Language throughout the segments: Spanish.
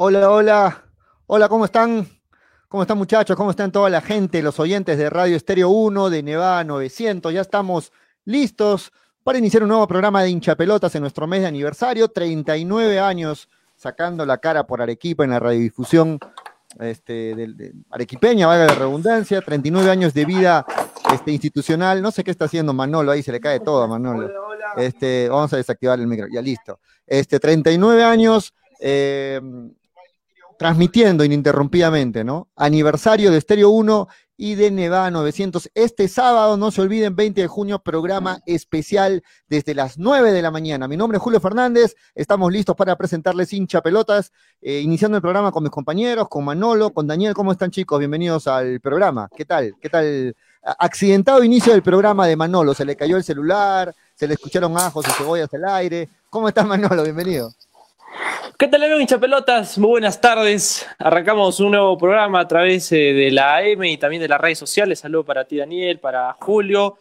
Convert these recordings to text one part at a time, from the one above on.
Hola, hola. Hola, ¿cómo están? ¿Cómo están muchachos? ¿Cómo están toda la gente, los oyentes de Radio Estéreo 1, de Nevada 900? Ya estamos listos para iniciar un nuevo programa de hinchapelotas en nuestro mes de aniversario. 39 años sacando la cara por Arequipa en la radiodifusión este, de, arequipeña, valga la redundancia. 39 años de vida este, institucional. No sé qué está haciendo Manolo, ahí se le cae todo a Manolo. Este, vamos a desactivar el micro, ya listo. Este, 39 años eh, transmitiendo ininterrumpidamente, ¿no? Aniversario de Estéreo 1 y de Nevada 900. Este sábado, no se olviden, 20 de junio, programa especial desde las 9 de la mañana. Mi nombre es Julio Fernández, estamos listos para presentarles hincha pelotas, eh, iniciando el programa con mis compañeros, con Manolo, con Daniel. ¿Cómo están chicos? Bienvenidos al programa. ¿Qué tal? ¿Qué tal? Accidentado inicio del programa de Manolo, se le cayó el celular, se le escucharon ajos y cebollas al aire. ¿Cómo estás Manolo? Bienvenido. ¿Qué tal, amigo hinchapelotas? Muy buenas tardes. Arrancamos un nuevo programa a través eh, de la AM y también de las redes sociales. Saludo para ti, Daniel, para Julio.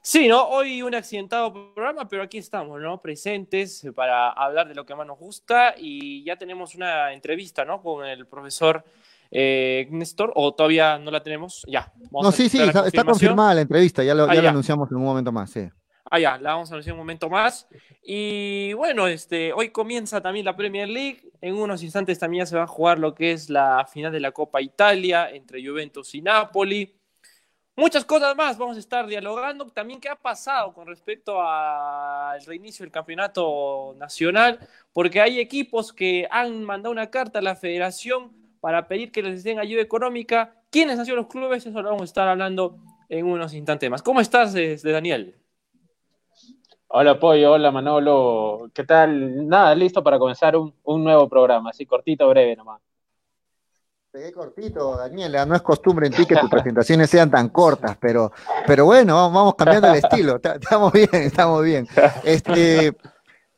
Sí, ¿no? Hoy un accidentado programa, pero aquí estamos, ¿no? Presentes para hablar de lo que más nos gusta y ya tenemos una entrevista, ¿no? Con el profesor eh, Néstor, o todavía no la tenemos. Ya. no, sí, sí, está, confirmada la entrevista, ya lo, ah, ya lo anunciamos en un momento más, sí. Ah, ya, la vamos a anunciar un momento más. Y bueno, este, hoy comienza también la Premier League. En unos instantes también se va a jugar lo que es la final de la Copa Italia entre Juventus y Napoli. Muchas cosas más vamos a estar dialogando. También qué ha pasado con respecto al reinicio del campeonato nacional, porque hay equipos que han mandado una carta a la federación para pedir que les den ayuda económica. ¿Quiénes han sido los clubes? Eso lo vamos a estar hablando en unos instantes más. ¿Cómo estás, desde Daniel? Hola Pollo, hola Manolo, ¿qué tal? Nada, listo para comenzar un, nuevo programa, así cortito, breve nomás. Pegué cortito, Daniela, no es costumbre en ti que tus presentaciones sean tan cortas, pero, pero bueno, vamos, cambiando el estilo, estamos bien, estamos bien. Este,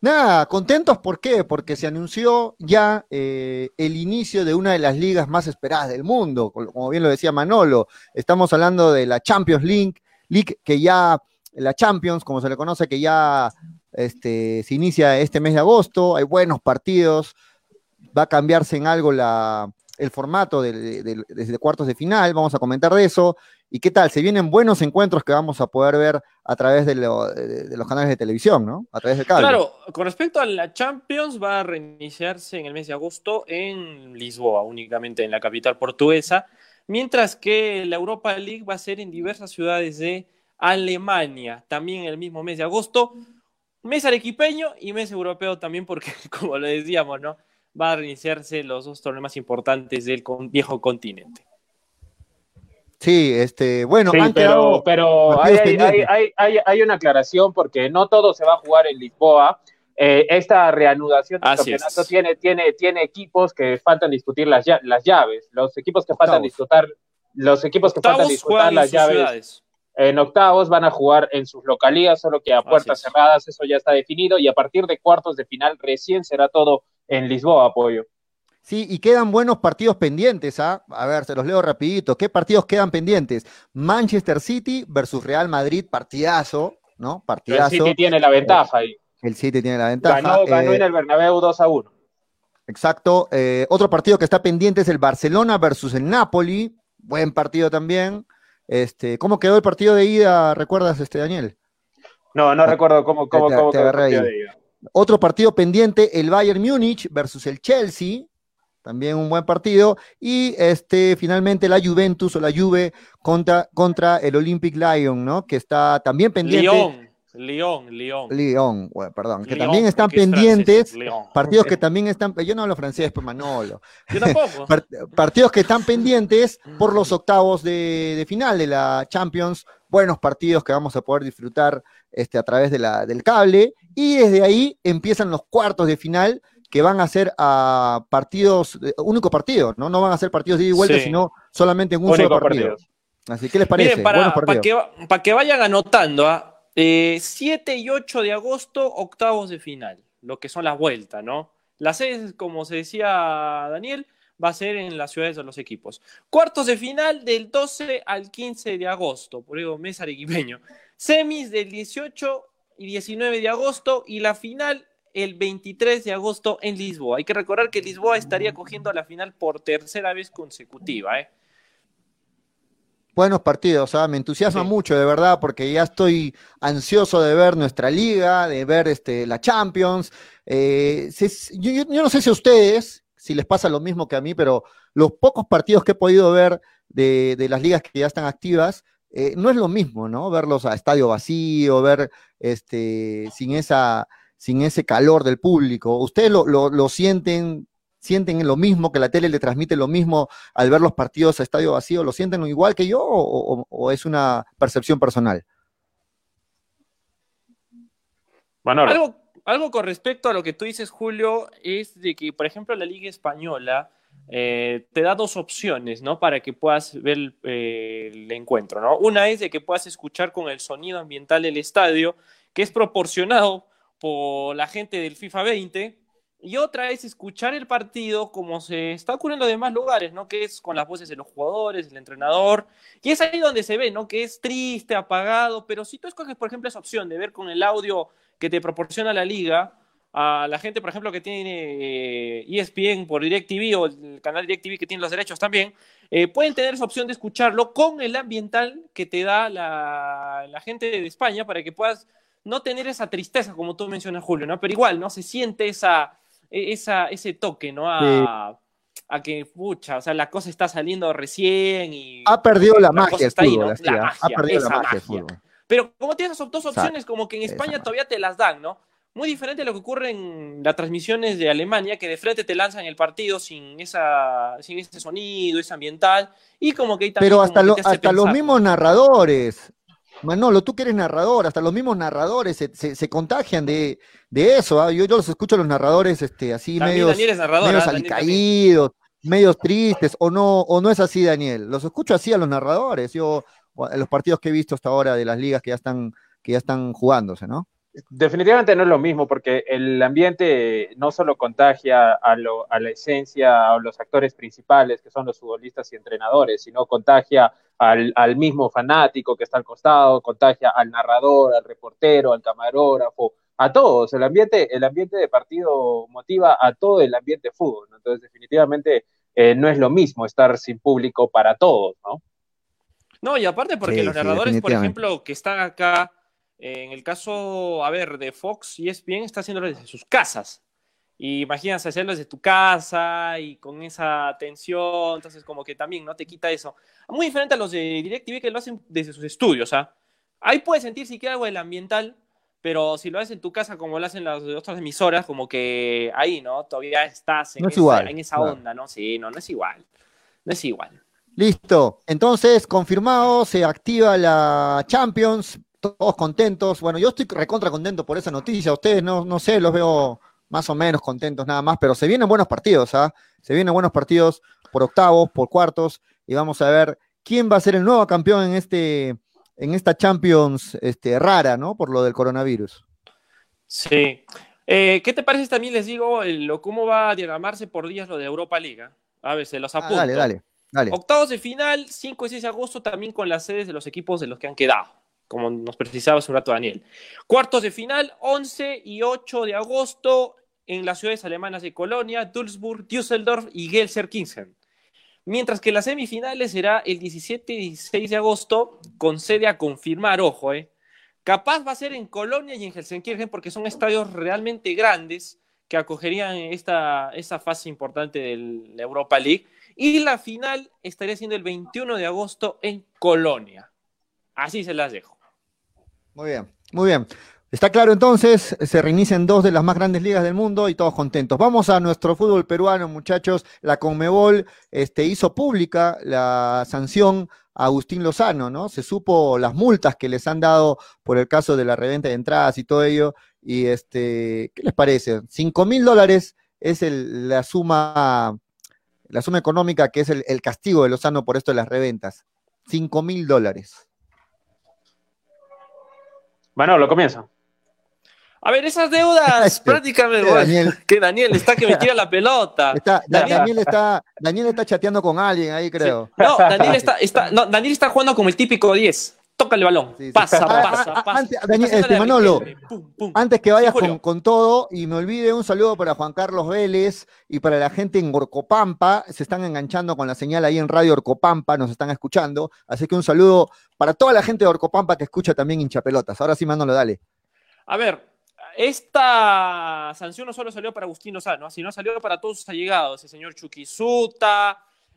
nada, contentos, ¿por qué? Porque se anunció ya eh, el inicio de una de las ligas más esperadas del mundo, como bien lo decía Manolo, estamos hablando de la Champions League, League que ya la Champions, como se le conoce, que ya este, se inicia este mes de agosto, hay buenos partidos, va a cambiarse en algo la, el formato desde cuartos de final, vamos a comentar de eso. ¿Y qué tal? Se vienen buenos encuentros que vamos a poder ver a través de, los canales de televisión, ¿no? A través del cable. Claro, con respecto a la Champions, va a reiniciarse en el mes de agosto en Lisboa, únicamente en la capital portuguesa, mientras que la Europa League va a ser en diversas ciudades de Alemania, también el mismo mes de agosto. Mes arequipeño y mes europeo también, porque, como lo decíamos, ¿no? Va a reiniciarse los dos torneos más importantes del viejo continente. Sí, este, bueno, pero, pero hay, una aclaración porque no todo se va a jugar en Lisboa. Eh, esta reanudación del campeonato tiene, tiene, tiene equipos que faltan discutir las, las llaves. Los equipos que faltan disputar, los equipos que faltan disputar las llaves en octavos van a jugar en sus localías, solo que a puertas cerradas, eso ya está definido, y a partir de cuartos de final recién será todo en Lisboa, apoyo. Sí, y quedan buenos partidos pendientes, ¿ah? A ver, se los leo rapidito. ¿Qué partidos quedan pendientes? Manchester City versus Real Madrid, partidazo, ¿no? Partidazo. El City tiene la ventaja ahí. El City tiene la ventaja. Ganó, ganó en eh, el Bernabéu 2 a 1. Exacto. Eh, otro partido que está pendiente es el Barcelona versus el Napoli. Buen partido también. Este, ¿Cómo quedó el partido de ida? ¿Recuerdas, este, Daniel? No, no ah, recuerdo cómo, cómo, quedó el partido de ida. Otro partido pendiente, el Bayern Múnich versus el Chelsea, también un buen partido. Y este, finalmente la Juventus o la Juve contra, contra el Olympic Lyon, ¿no? Que está también pendiente. León, León. León, perdón, que también están pendientes, partidos que también están, yo no hablo francés, pues Manolo. Yo tampoco. partidos que están pendientes por los octavos de, final de la Champions, buenos partidos que vamos a poder disfrutar este, a través de la, del cable, y desde ahí empiezan los cuartos de final que van a ser a partidos, único partido, ¿no? No van a ser partidos de ida y vuelta, sino solamente en un solo partido. Así que les parece. para, que, para que vayan anotando, ¿ah? 7 eh, y 8 de agosto, octavos de final, lo que son las vueltas, ¿no? Las sedes, como se decía Daniel, va a ser en las ciudades de los equipos. Cuartos de final del 12 al 15 de agosto, por eso mes arequipeño. Semis del 18 y 19 de agosto y la final el 23 de agosto en Lisboa. Hay que recordar que Lisboa estaría cogiendo la final por tercera vez consecutiva. ¿eh? Buenos partidos, ¿ah? me entusiasma mucho, de verdad, porque ya estoy ansioso de ver nuestra liga, de ver este, la Champions. Eh, yo, no sé si a ustedes, si les pasa lo mismo que a mí, pero los pocos partidos que he podido ver de, las ligas que ya están activas, eh, no es lo mismo, ¿no? Verlos a estadio vacío, ver este, sin, esa, sin ese calor del público. ¿Ustedes lo, lo sienten sienten lo mismo, que la tele le transmite lo mismo al ver los partidos a estadio vacío, ¿lo sienten igual que yo o, es una percepción personal? Bueno, algo, algo con respecto a lo que tú dices, Julio, es de que, por ejemplo, la Liga Española eh, te da dos opciones, ¿no? Para que puedas ver eh, el encuentro, ¿no? Una es de que puedas escuchar con el sonido ambiental del estadio, que es proporcionado por la gente del FIFA 20, y otra es escuchar el partido como se está ocurriendo en demás lugares, ¿no? Que es con las voces de los jugadores, del entrenador. Y es ahí donde se ve, ¿no? Que es triste, apagado, pero si tú escoges, por ejemplo, esa opción de ver con el audio que te proporciona la liga, a la gente, por ejemplo, que tiene ESPN eh, e por DirecTV o el canal DirecTV que tiene los derechos también, eh, pueden tener esa opción de escucharlo con el ambiental que te da la, la gente de España para que puedas no tener esa tristeza, como tú mencionas, Julio, ¿no? Pero igual, ¿no? Se siente esa esa, ese toque, ¿no? A, a, que, pucha, o sea, la cosa está saliendo recién y... Ha perdido la, magia, está ahí, ¿no? la magia, ha perdido la magia, Pero como tienes esas dos opciones, como que en España todavía te las dan, ¿no? Muy diferente a lo que ocurre en las transmisiones de Alemania, que de frente te lanzan el partido sin, esa, sin ese sonido, ese ambiental, y como que Pero hasta, hasta los mismos narradores, Manolo, tú que eres narrador, hasta los mismos narradores se, contagian de, eso. ¿ah? Yo, los escucho a los narradores este, así medios, medios alicaídos, medios tristes, o no, o no es así, Daniel. Los escucho así a los narradores, yo, en los partidos que he visto hasta ahora de las ligas que ya están, que ya están jugándose, ¿no? Definitivamente no es lo mismo porque el ambiente no solo contagia a, la esencia, a los actores principales, que son los futbolistas y entrenadores, sino contagia al, mismo fanático que está al costado, contagia al narrador, al reportero, al camarógrafo, a todos. El ambiente, el ambiente de partido motiva a todo el ambiente de fútbol. Entonces, definitivamente eh, no es lo mismo estar sin público para todos, ¿no? No, y aparte porque los narradores, por ejemplo, que están acá en el caso, a ver, de Fox y ESPN está haciéndolo desde sus casas. Y imagínate hacerlo desde tu casa y con esa tensión, entonces como que también no te quita eso. Muy diferente a los de DirecTV que lo hacen desde sus estudios, ¿ah? Ahí puedes sentir si queda algo del ambiental, pero si lo haces en tu casa como lo hacen las otras emisoras, como que ahí, ¿no? Todavía estás en, esa, onda, ¿no? Sí, no, no es igual. No es igual. Listo. Entonces, confirmado, se activa la Champions todos contentos. Bueno, yo estoy recontra contento por esa noticia. Ustedes no, no sé, los veo más o menos contentos nada más, pero se vienen buenos partidos, ¿ah? Se vienen buenos partidos por octavos, por cuartos, y vamos a ver quién va a ser el nuevo campeón en este, en esta Champions este, rara, ¿no? Por lo del coronavirus. Sí. Eh, ¿Qué te parece también, les digo, lo, cómo va a diagramarse por días lo de Europa Liga? A ver, se los ah, apunto. dale, dale, dale. Octavos de final, 5 y 6 de agosto, también con las sedes de los equipos de los que han quedado como nos precisaba hace un rato Daniel. Cuartos de final, 11 y 8 de agosto en las ciudades alemanas de Colonia, Dulzburg, Düsseldorf y Gelsenkirchen. Mientras que las semifinales será el 17 y 16 de agosto, con sede a confirmar, ojo, eh. Capaz va a ser en Colonia y en Gelsenkirchen porque son estadios realmente grandes que acogerían esta, esta fase importante de la Europa League. Y la final estaría siendo el 21 de agosto en Colonia. Así se las dejo. Muy bien, muy bien. Está claro entonces, se reinician dos de las más grandes ligas del mundo y todos contentos. Vamos a nuestro fútbol peruano, muchachos. La Conmebol este, hizo pública la sanción a Agustín Lozano, ¿no? Se supo las multas que les han dado por el caso de la reventa de entradas y todo ello. Y este, ¿qué les parece? Cinco mil dólares es la suma, la suma económica que es el, el castigo de Lozano por esto de las reventas. Cinco mil dólares. Bueno, lo comienza. A ver, esas deudas, prácticamente, Daniel. que Daniel está que me tira la pelota. Daniel, está, Daniel está chateando con alguien ahí, creo. No, Daniel está, está, no, Daniel está jugando como el típico 10. Toca el balón, pasa, pasa, pasa. Antes, este, Manolo, antes que vayas con, todo y me olvide un saludo para Juan Carlos Vélez y para la gente en Orcopampa, se están enganchando con la señal ahí en Radio Orcopampa, nos están escuchando, así que un saludo para toda la gente de Orcopampa que escucha también hinchapelotas. Ahora sí, Manolo, dale. A ver, esta sanción no solo salió para Agustín Lozano, sino salió para todos sus allegados, el señor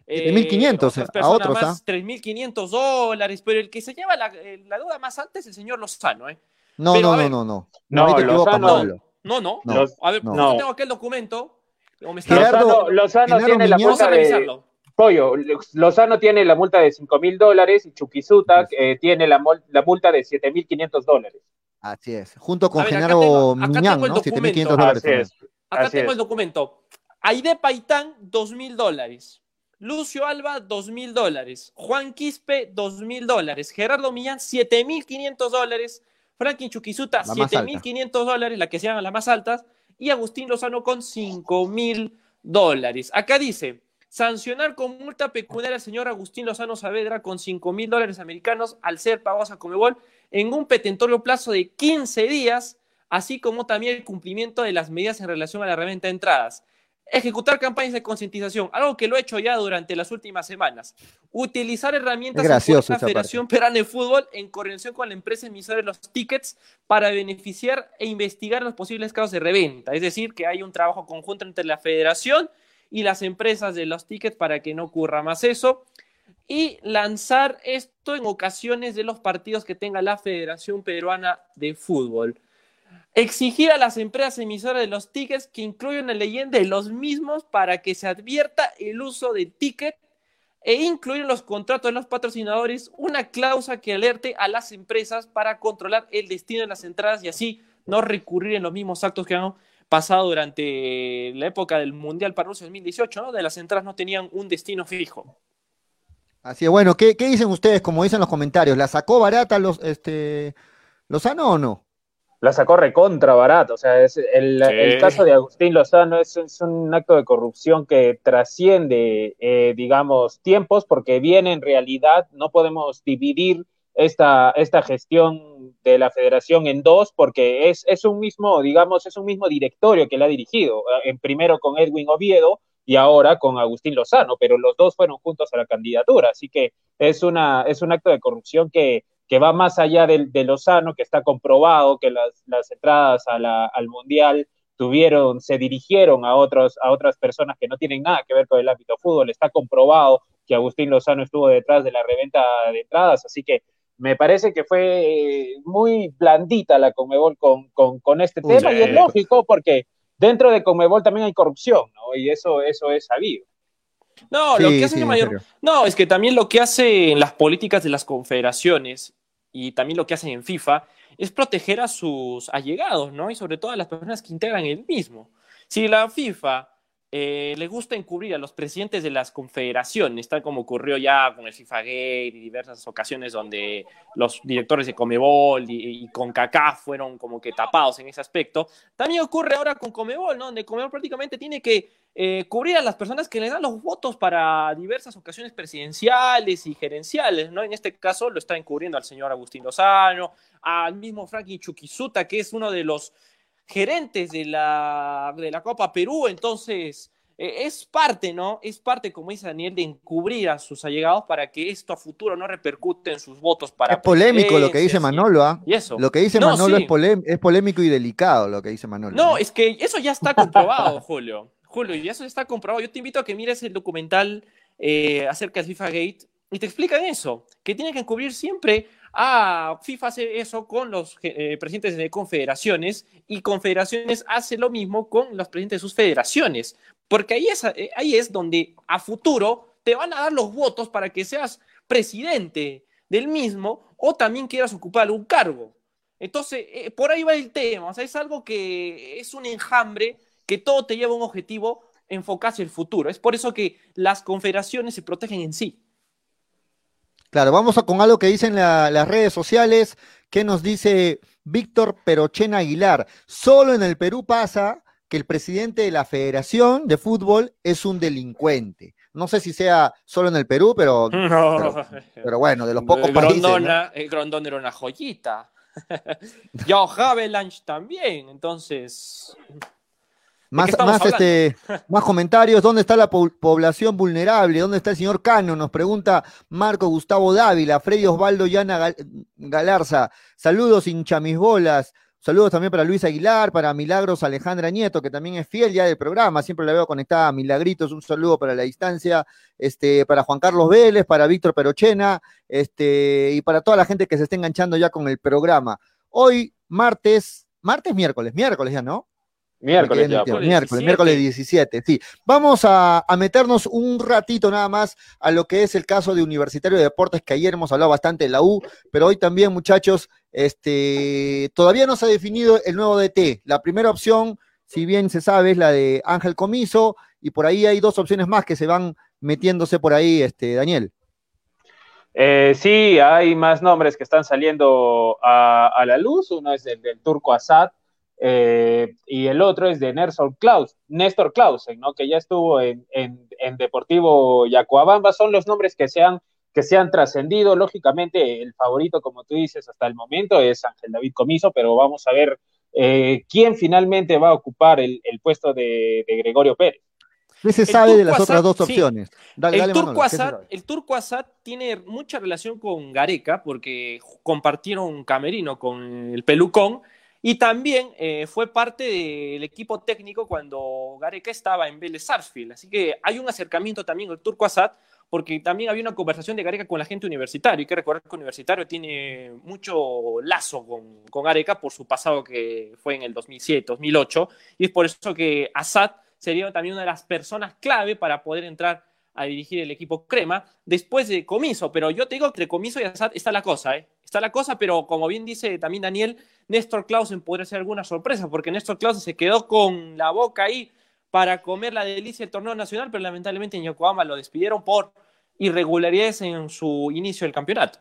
Chuquisuta, 3.500 eh, a otros, ¿ah? 3.500 dólares, pero el que se lleva la, eh, la, duda más alta es el señor Lozano, ¿eh? No, no, no, no, no. No, Lozano, no, no, no. a ver, no. tengo aquel documento. Gerardo, Lozano, tiene la multa de... Pollo, Lozano tiene la multa de 5 mil dólares y Chuquisuta eh, tiene la, la multa de 7.500 dólares. Así es, junto con Genaro Miñán, ¿no? 7.500 dólares. Acá tengo el documento. Aide Paitán, 2.000 dólares. Lucio Alba, dos mil dólares. Juan Quispe, dos mil dólares. Gerardo Millán, siete mil quinientos dólares. Franklin Chuquisuta, siete mil quinientos dólares, la que sean las más altas. Y Agustín Lozano con cinco mil dólares. Acá dice, sancionar con multa pecuniaria al señor Agustín Lozano Saavedra con cinco mil dólares americanos al ser pagados a Comebol en un petentorio plazo de 15 días, así como también el cumplimiento de las medidas en relación a la reventa de entradas. Ejecutar campañas de concientización, algo que lo he hecho ya durante las últimas semanas. Utilizar herramientas de la Federación Perana de Fútbol en coordinación con la empresa emisora de los tickets para beneficiar e investigar los posibles casos de reventa. Es decir, que hay un trabajo conjunto entre la Federación y las empresas de los tickets para que no ocurra más eso. Y lanzar esto en ocasiones de los partidos que tenga la Federación Peruana de Fútbol. Exigir a las empresas emisoras de los tickets que incluyan la leyenda de los mismos para que se advierta el uso del ticket e incluir en los contratos de los patrocinadores una cláusula que alerte a las empresas para controlar el destino de las entradas y así no recurrir en los mismos actos que han pasado durante la época del Mundial para Rusia 2018, ¿no? De las entradas no tenían un destino fijo. Así es, bueno, ¿qué, dicen ustedes? Como dicen los comentarios, ¿la sacó barata los, este, Lozano o no? La sacó recontra barato. O sea, es el, caso de Agustín Lozano es, un acto de corrupción que trasciende, eh, digamos, tiempos, porque viene en realidad, no podemos dividir esta, esta gestión de la federación en dos, porque es, es un mismo, digamos, es un mismo directorio que la ha dirigido, en eh, primero con Edwin Oviedo y ahora con Agustín Lozano, pero los dos fueron juntos a la candidatura, así que es, una, es un acto de corrupción que que va más allá de, de Lozano, que está comprobado que las, las entradas a la, al Mundial tuvieron, se dirigieron a, otros, a otras personas que no tienen nada que ver con el ámbito fútbol. Está comprobado que Agustín Lozano estuvo detrás de la reventa de entradas, así que me parece que fue muy blandita la Conmebol con, con, con este tema y es lógico porque dentro de Conmebol también hay corrupción, ¿no? Y eso, eso es sabido. No, lo que hace mayor. No, es que también lo que hace en las políticas de las confederaciones y también lo que hacen en FIFA es proteger a sus allegados, ¿no? Y sobre todo a las personas que integran el mismo. Si la FIFA eh, le gusta encubrir a los presidentes de las confederaciones, tal como ocurrió ya con el FIFA Gate y diversas ocasiones donde los directores de Comebol y, y CONCACAF fueron como que tapados en ese aspecto. También ocurre ahora con Comebol, ¿no? Donde Comebol prácticamente tiene que eh, cubrir a las personas que le dan los votos para diversas ocasiones presidenciales y gerenciales, ¿no? En este caso lo está encubriendo al señor Agustín Lozano, al mismo Franklin Chuquisuta, que es uno de los gerentes de la, de la Copa Perú, entonces eh, es parte, ¿no? Es parte, como dice Daniel, de encubrir a sus allegados para que esto a futuro no repercute en sus votos para... Es polémico lo que dice Manolo, ¿ah? Y eso. Lo que dice Manolo es, es, polémico y delicado lo que dice Manolo. No, es que eso ya está comprobado, Julio. Julio, y eso está comprobado. Yo te invito a que mires el documental eh, acerca del FIFA Gate y te explican eso, que tiene que encubrir siempre Ah, FIFA hace eso con los eh, presidentes de confederaciones y confederaciones hace lo mismo con los presidentes de sus federaciones, porque ahí es, eh, ahí es donde a futuro te van a dar los votos para que seas presidente del mismo o también quieras ocupar algún cargo. Entonces, eh, por ahí va el tema, o sea, es algo que es un enjambre que todo te lleva a un objetivo enfocarse el futuro. Es por eso que las confederaciones se protegen en sí. Claro, vamos con algo que dicen las redes sociales. ¿Qué nos dice Víctor Perochen Aguilar? Solo en el Perú pasa que el presidente de la Federación de Fútbol es un delincuente. No sé si sea solo en el Perú, pero, pero, bueno, de los pocos países. El Grondona era una joyita. Yo Havelange también, entonces. Más, más, este, más comentarios. ¿Dónde está la población vulnerable? ¿Dónde está el señor Cano? Nos pregunta Marco Gustavo Dávila, Freddy Osvaldo Llana Galarza. Saludos, hincha mis bolas. Saludos también para Luis Aguilar, para Milagros Alejandra Nieto, que también es fiel ya del programa, siempre la veo conectada a Milagritos, un saludo para la distancia, este, para Juan Carlos Vélez, para Víctor Perochena, este, y para toda la gente que se esté enganchando ya con el programa. Hoy, martes, martes, miércoles, miércoles ya, ¿no? Miércoles, miércoles, miércoles 17, sí. Vamos a, meternos un ratito nada más a lo que es el caso de Universitario de Deportes, que ayer hemos hablado bastante de la U, pero hoy también, muchachos, este, todavía no se ha definido el nuevo DT. La primera opción, si bien se sabe, es la de Ángel Comiso, y por ahí hay dos opciones más que se van metiéndose por ahí, este, Daniel. Eh, sí, hay más nombres que están saliendo a, la luz. Uno es el del turco Assad, eh, y el otro es de Néstor Klaus, Néstor Clausen, ¿no? que ya estuvo en, Deportivo Yacuabamba, son los nombres que se han, que se han trascendido, lógicamente el favorito, como tú dices, hasta el momento es Ángel David Comiso, pero vamos a ver eh, quién finalmente va a ocupar el, puesto de, Gregorio Pérez. ¿Qué se sabe de las otras dos opciones? el, turco Assad, el turco Assad tiene mucha relación con Gareca porque compartieron un camerino con el Pelucón y también eh, fue parte del equipo técnico cuando Gareca estaba en Vélez Sarsfield. Así que hay un acercamiento también el Turco Assad, porque también había una conversación de Gareca con la gente universitaria. Hay que recordar que Universitario tiene mucho lazo con, con Gareca por su pasado que fue en el 2007, 2008. Y es por eso que Assad sería también una de las personas clave para poder entrar a dirigir el equipo Crema después de Comiso. Pero yo te digo, entre Comiso y Assad está la cosa, ¿eh? Está la cosa, pero como bien dice también Daniel, Néstor Clausen podría ser alguna sorpresa, porque Néstor Clausen se quedó con la boca ahí para comer la delicia del torneo nacional, pero lamentablemente en Yokohama lo despidieron por irregularidades en su inicio del campeonato.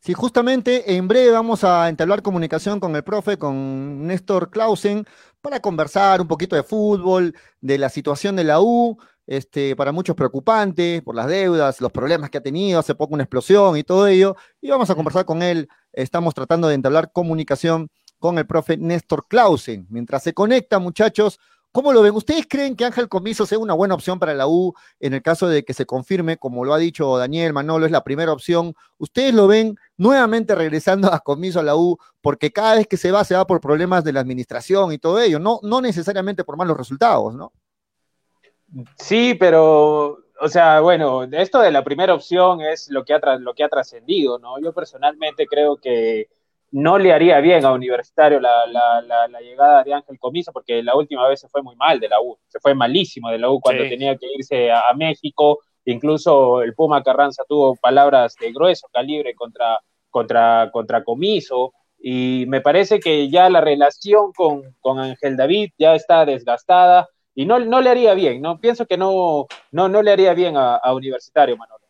Sí, justamente en breve vamos a entablar comunicación con el profe, con Néstor Clausen, para conversar un poquito de fútbol, de la situación de la U, este, para muchos preocupante por las deudas, los problemas que ha tenido, hace poco una explosión y todo ello, y vamos a conversar con él. Estamos tratando de entablar comunicación con el profe Néstor Clausen. Mientras se conecta, muchachos, ¿cómo lo ven? ¿Ustedes creen que Ángel Comiso sea una buena opción para la U en el caso de que se confirme, como lo ha dicho Daniel Manolo, es la primera opción? ¿Ustedes lo ven nuevamente regresando a Comiso a la U? Porque cada vez que se va, se va por problemas de la administración y todo ello, no, no necesariamente por malos resultados, ¿no? Sí, pero, o sea, bueno, esto de la primera opción es lo que ha, lo que ha trascendido, ¿no? Yo personalmente creo que no le haría bien a Universitario la, llegada de Ángel Comiso, porque la última vez se fue muy mal de la U, se fue malísimo de la U cuando tenía que irse a, México, incluso el Puma Carranza tuvo palabras de grueso calibre contra, contra, contra Comiso, y me parece que ya la relación con, con Ángel David ya está desgastada, y no, no le haría bien, ¿no? Pienso que no, no, no le haría bien a, Universitario, Manolo.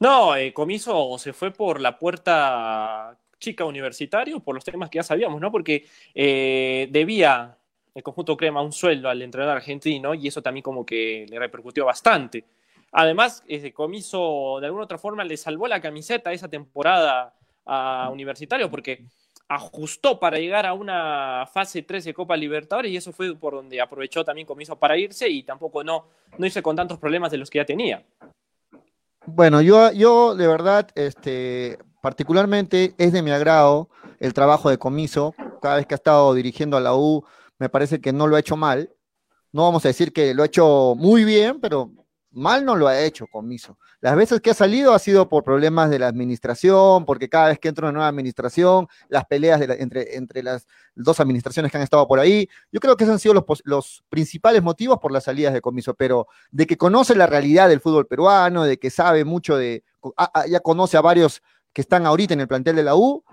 No, eh, Comiso se fue por la puerta chica universitario por los temas que ya sabíamos, ¿no? Porque eh, debía el conjunto Crema un sueldo al entrenador argentino y eso también como que le repercutió bastante. Además, ese Comiso de alguna otra forma le salvó la camiseta esa temporada a Universitario porque ajustó para llegar a una fase 3 de Copa Libertadores y eso fue por donde aprovechó también Comiso para irse y tampoco no, no hice con tantos problemas de los que ya tenía. Bueno, yo, yo de verdad, este, particularmente es de mi agrado el trabajo de Comiso. Cada vez que ha estado dirigiendo a la U, me parece que no lo ha hecho mal. No vamos a decir que lo ha hecho muy bien, pero mal no lo ha hecho Comiso. Las veces que ha salido ha sido por problemas de la administración, porque cada vez que entra una nueva administración, las peleas entre, entre las dos administraciones que han estado por ahí, yo creo que esos han sido los, los principales motivos por las salidas de Comiso, pero de que conoce la realidad del fútbol peruano, de que sabe mucho de, ya conoce a varios que están ahorita en el plantel de la U,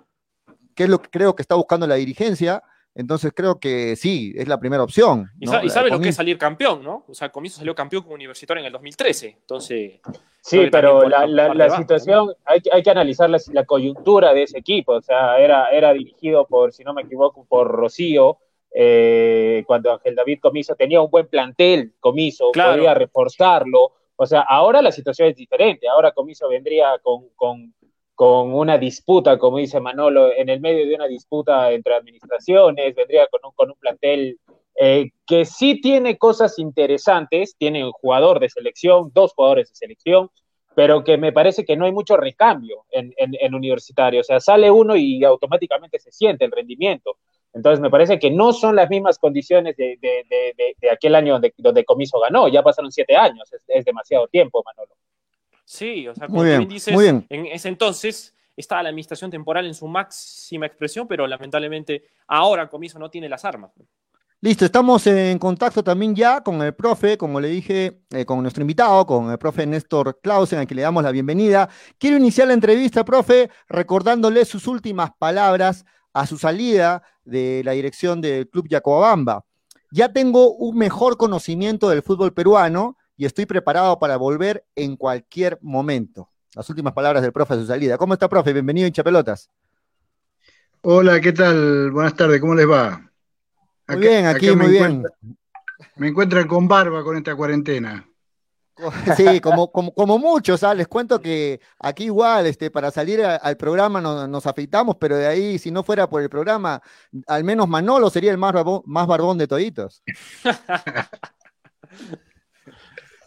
que es lo que creo que está buscando la dirigencia, entonces creo que sí, es la primera opción. Y, sabe lo que es salir campeón, ¿no? O sea, Comiso salió campeón con Universitario en el 2013. Entonces. Sí, pero la, situación, hay, hay, que analizar la, coyuntura de ese equipo. O sea, era, era dirigido por, si no me equivoco, por Rocío. Eh, cuando Ángel David Comiso tenía un buen plantel, Comiso, podía reforzarlo, O sea, ahora la situación es diferente. Ahora Comiso vendría con, con, con una disputa, como dice Manolo, en el medio de una disputa entre administraciones, vendría con un, con un plantel eh, que sí tiene cosas interesantes, tiene un jugador de selección, dos jugadores de selección, pero que me parece que no hay mucho recambio en, en, universitario. O sea, sale uno y automáticamente se siente el rendimiento. Entonces, me parece que no son las mismas condiciones de, de, de, aquel año donde, donde, Comiso ganó. Ya pasaron siete años, es demasiado tiempo, Manolo. Sí, o sea, como bien, dices, en ese entonces estaba la administración temporal en su máxima expresión, pero lamentablemente ahora Comiso no tiene las armas. Listo, estamos en contacto también ya con el profe, como le dije, eh, con nuestro invitado, con el profe Néstor Clausen, a quien le damos la bienvenida. Quiero iniciar la entrevista, profe, recordándole sus últimas palabras a su salida de la dirección del Club Yacobamba. Ya tengo un mejor conocimiento del fútbol peruano y estoy preparado para volver en cualquier momento. Las últimas palabras del profe a su salida. ¿Cómo está, profe? Bienvenido a Hinchapelotas. Hola, ¿qué tal? Buenas tardes, ¿cómo les va? Muy bien, aquí muy bien. me encuentran con barba con esta cuarentena. Sí, como, como, muchos, ¿sabes? les cuento que aquí igual, este, para salir al programa nos, afeitamos, pero de ahí, si no fuera por el programa, al menos Manolo sería el más, más barbón de toditos.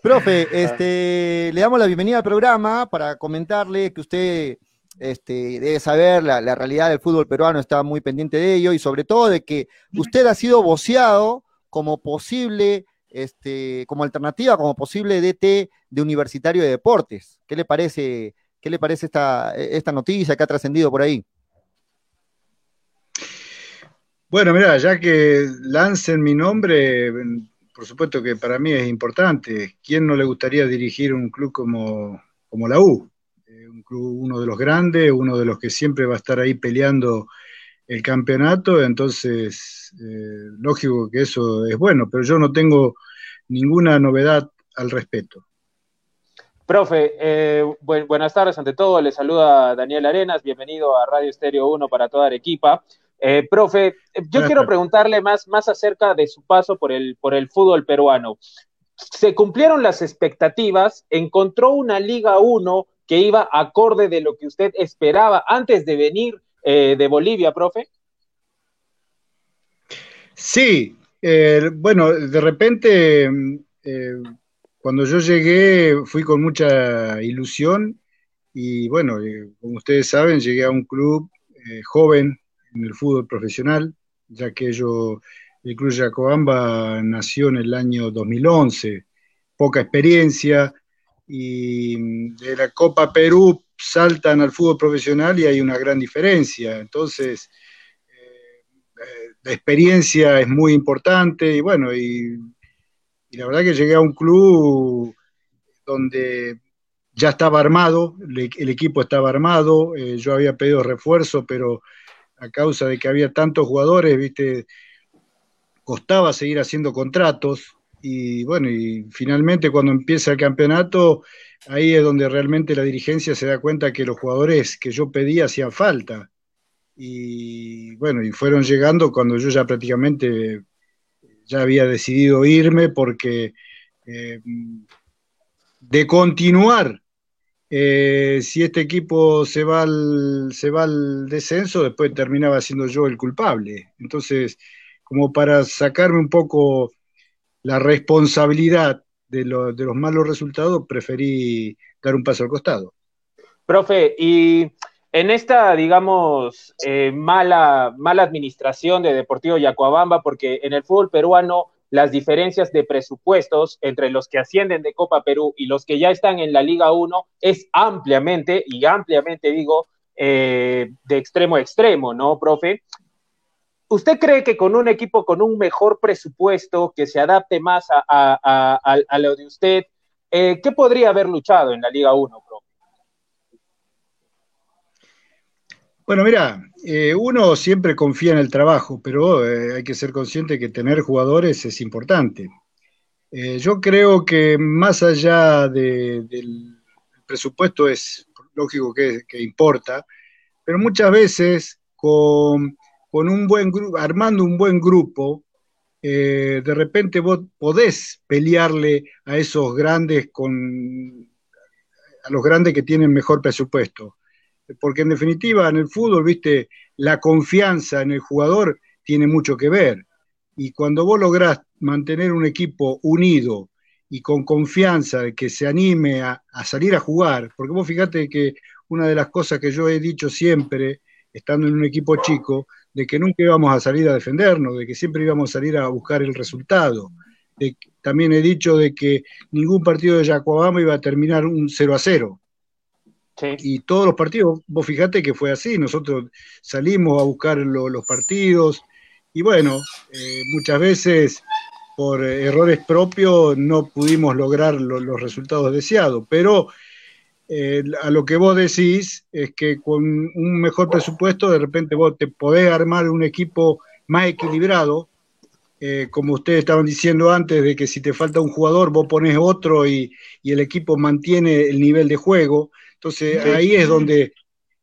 Profe, este, le damos la bienvenida al programa para comentarle que usted este, debe saber la, realidad del fútbol peruano, está muy pendiente de ello y sobre todo de que usted ha sido voceado como posible, este, como alternativa, como posible DT de Universitario de Deportes. ¿Qué le parece, qué le parece esta, esta noticia que ha trascendido por ahí? Bueno, mira, ya que lancen mi nombre, por supuesto que para mí es importante. ¿Quién no le gustaría dirigir un club como, como la U? Eh, un club, uno de los grandes, uno de los que siempre va a estar ahí peleando el campeonato, entonces, eh, lógico que eso es bueno, pero yo no tengo ninguna novedad al respecto. Profe, eh, buenas tardes ante todo, le saluda Daniel Arenas, bienvenido a Radio Estéreo 1 para toda Arequipa. Eh, profe, yo quiero preguntarle más, más acerca de su paso por el, por el fútbol peruano. Se cumplieron las expectativas, encontró una Liga 1 que iba acorde de lo que usted esperaba antes de venir eh, de Bolivia, profe. Sí, eh, bueno, de repente, cuando yo llegué, fui con mucha ilusión y bueno, como ustedes saben, llegué a un club joven, en el fútbol profesional, ya que yo, el Club Yacobamba nació en el año 2011, poca experiencia, y de la Copa Perú saltan al fútbol profesional y hay una gran diferencia. Entonces, eh, la experiencia es muy importante y bueno, y, la verdad que llegué a un club donde ya estaba armado, el, equipo estaba armado, eh, yo había pedido refuerzo, pero a causa de que había tantos jugadores, viste, costaba seguir haciendo contratos y bueno, y finalmente cuando empieza el campeonato, ahí es donde realmente la dirigencia se da cuenta que los jugadores que yo pedía hacían falta. Y bueno, y fueron llegando cuando yo ya prácticamente ya había decidido irme porque eh, de continuar eh, si este equipo se va, al, se va al descenso, después terminaba siendo yo el culpable. Entonces, como para sacarme un poco la responsabilidad de, los malos resultados, preferí dar un paso al costado. Profe, y en esta, digamos, eh, mala, mala administración de Deportivo Yacuabamba, porque en el fútbol peruano las diferencias de presupuestos entre los que ascienden de Copa Perú y los que ya están en la Liga 1 es ampliamente, y ampliamente digo, eh, de extremo a extremo, ¿no, profe? ¿Usted cree que con un equipo con un mejor presupuesto, que se adapte más a, lo de usted, eh, ¿qué podría haber luchado en la Liga 1, profe? Bueno, mira, eh, uno siempre confía en el trabajo, pero eh, hay que ser consciente que tener jugadores es importante. Eh, yo creo que más allá del presupuesto es lógico que, importa, pero muchas veces con, un buen armando un buen grupo, de repente vos podés pelearle a esos grandes con a los grandes que tienen mejor presupuesto. Porque en definitiva, en el fútbol, viste, la confianza en el jugador tiene mucho que ver. Y cuando vos lográs mantener un equipo unido y con confianza de que se anime a, salir a jugar, porque vos fíjate que una de las cosas que yo he dicho siempre, estando en un equipo chico, de que nunca íbamos a salir a defendernos, de que siempre íbamos a salir a buscar el resultado. también he dicho de que ningún partido de Yacobama iba a terminar un 0 a 0. Y todos los partidos, vos fíjate que fue así, nosotros salimos a buscar los partidos y bueno, eh, muchas veces por errores propios no pudimos lograr los resultados deseados, pero eh, a lo que vos decís es que con un mejor presupuesto de repente vos te podés armar un equipo más equilibrado, eh, como ustedes estaban diciendo antes, de que si te falta un jugador vos pones otro y, el equipo mantiene el nivel de juego, entonces ahí es donde,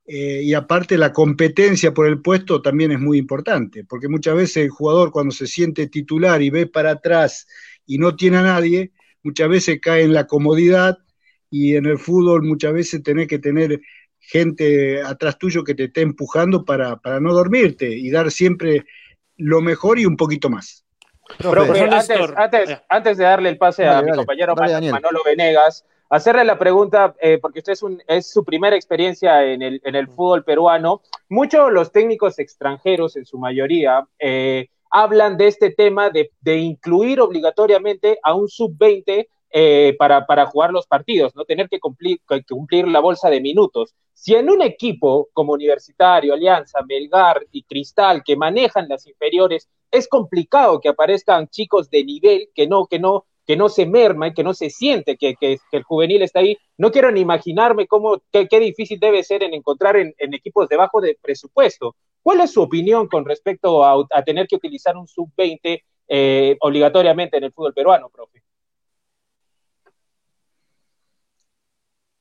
eh, y aparte la competencia por el puesto también es muy importante, porque muchas veces el jugador cuando se siente titular y ve para atrás y no tiene a nadie, muchas veces cae en la comodidad y en el fútbol muchas veces tenés que tener gente atrás tuyo que te esté empujando para, no dormirte y dar siempre lo mejor y un poquito más. antes, de darle el pase a mi compañero Manolo Venegas, hacerle la pregunta, eh, porque usted es, un, es su primera experiencia en el, en el fútbol peruano. Muchos los técnicos extranjeros, en su mayoría, eh, hablan de este tema de, de incluir obligatoriamente a un sub-20 eh, para, para, jugar los partidos, no tener que cumplir, cumplir la bolsa de minutos. Si en un equipo como Universitario, Alianza, Melgar y Cristal que manejan las inferiores, es complicado que aparezcan chicos de nivel que no, que no, que no se merma y que no se siente que, que, el juvenil está ahí. No quiero ni imaginarme cómo, qué, difícil debe ser en encontrar en, equipos de bajo de presupuesto. ¿Cuál es su opinión con respecto a, tener que utilizar un sub-20 eh, obligatoriamente en el fútbol peruano, profe?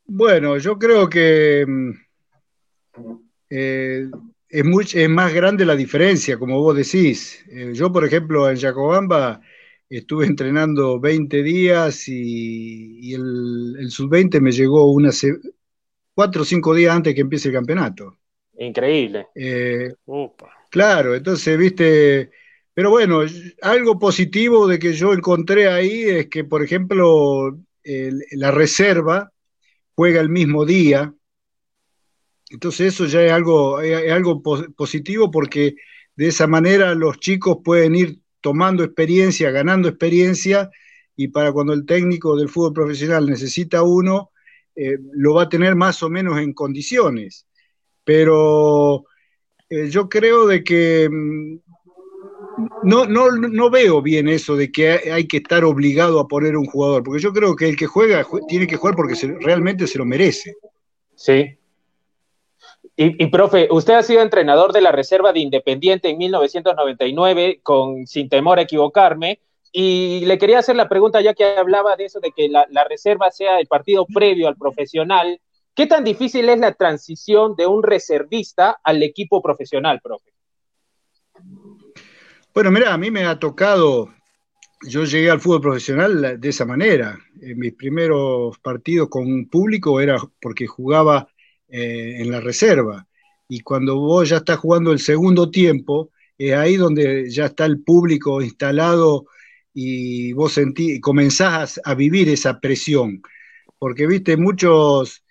Bueno, yo creo que mm, eh, es, más grande la diferencia, como vos decís. Eh, yo, por ejemplo, en Yacobamba estuve entrenando 20 días y, el, sub-20 me llegó unas cuatro o cinco días antes que empiece el campeonato. Increíble. Eh, claro, entonces, viste, pero bueno, algo positivo de que yo encontré ahí es que, por ejemplo, la reserva, juega el mismo día. Entonces eso ya es algo, es algo positivo porque de esa manera los chicos pueden ir tomando experiencia, ganando experiencia, y para cuando el técnico del fútbol profesional necesita uno, eh, lo va a tener más o menos en condiciones. Pero eh, yo creo de que mm, no, no, no veo bien eso de que hay que estar obligado a poner un jugador, porque yo creo que el que juega tiene que jugar porque realmente se lo merece. Sí. Y, profe, usted ha sido entrenador de la Reserva de Independiente en 1999, con, sin temor a equivocarme, y le quería hacer la pregunta, ya que hablaba de eso, de que la, reserva sea el partido previo al profesional, ¿qué tan difícil es la transición de un reservista al equipo profesional, profe? Bueno, mira, a mí me ha tocado, yo llegué al fútbol profesional de esa manera. En mis primeros partidos con público era porque jugaba eh, en la reserva. Y cuando vos ya estás jugando el segundo tiempo, es ahí donde ya está el público instalado y vos sentí, comenzás a, vivir esa presión. Porque, viste, muchos,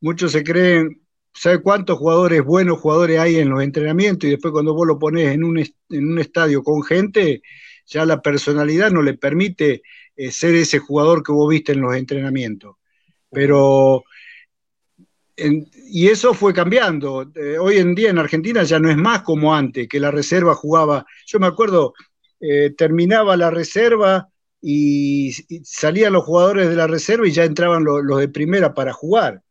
muchos se creen, ¿Sabe cuántos jugadores, buenos jugadores hay en los entrenamientos? Y después cuando vos lo pones en un, en un estadio con gente, ya la personalidad no le permite eh, ser ese jugador que vos viste en los entrenamientos. Pero, y eso fue cambiando. Eh, hoy en día en Argentina ya no es más como antes, que la reserva jugaba. Yo me acuerdo, eh, terminaba la reserva y, salían los jugadores de la reserva y ya entraban los de primera para jugar.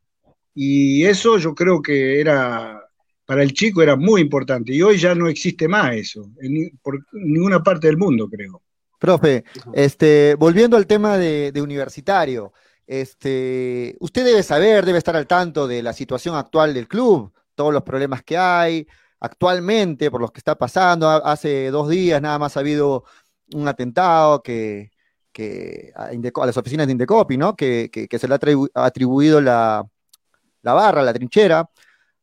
Y eso yo creo que era, para el chico era muy importante. Y hoy ya no existe más eso, en, por ninguna parte del mundo, creo. Profe, este, volviendo al tema de, universitario, este, usted debe saber, debe estar al tanto de la situación actual del club, todos los problemas que hay actualmente, por los que está pasando. Hace dos días nada más ha habido un atentado que, a, las oficinas de Indecopi, ¿no? Que, se le ha atribuido la, barra, la trinchera.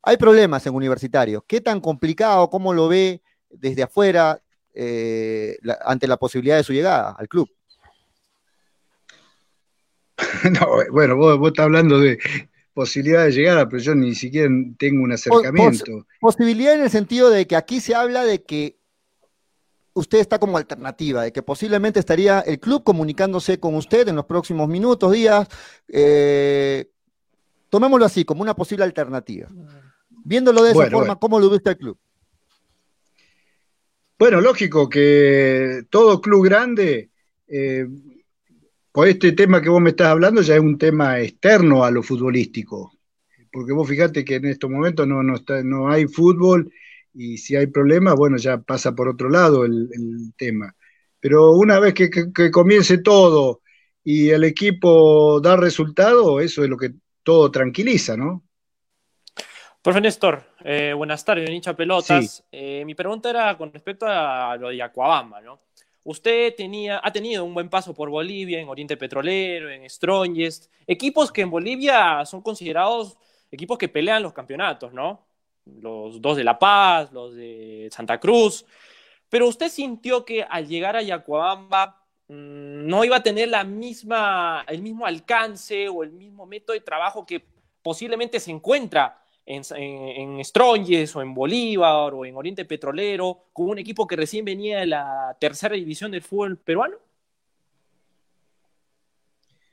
Hay problemas en universitario. ¿Qué tan complicado, cómo lo ve desde afuera eh, ante la posibilidad de su llegada al club? No, bueno, vos, vos estás hablando de, posibilidad de llegar, pero yo ni siquiera tengo un acercamiento. posibilidad en el sentido de que aquí se habla de que usted está como alternativa, de que posiblemente estaría el club comunicándose con usted en los próximos minutos, días. Eh, tomémoslo así, como una posible alternativa. Viéndolo de esa forma, ¿cómo lo ve el club? Bueno, lógico que todo club grande eh, por este tema que vos me estás hablando ya es un tema externo a lo futbolístico, porque vos fíjate que en estos momentos no, no, está, no hay fútbol y si hay problemas, bueno, ya pasa por otro lado el, tema. Pero una vez que, comience todo y el equipo da resultado, eso es lo que todo tranquiliza, ¿no? Profe Néstor, eh, buenas tardes, hincha pelotas. Eh, mi pregunta era con respecto a lo de Acuabamba, ¿no? Usted tenía, ha tenido un buen paso por Bolivia, en Oriente Petrolero, en Strongest, equipos que en Bolivia son considerados equipos que pelean los campeonatos, ¿no? Los dos de La Paz, los de Santa Cruz. Pero usted sintió que al llegar a Yacuabamba mm, no iba a tener la misma, el mismo alcance o el mismo método de trabajo que posiblemente se encuentra en, en, o en Bolívar o en Oriente Petrolero, con un equipo que recién venía de la tercera división del fútbol peruano?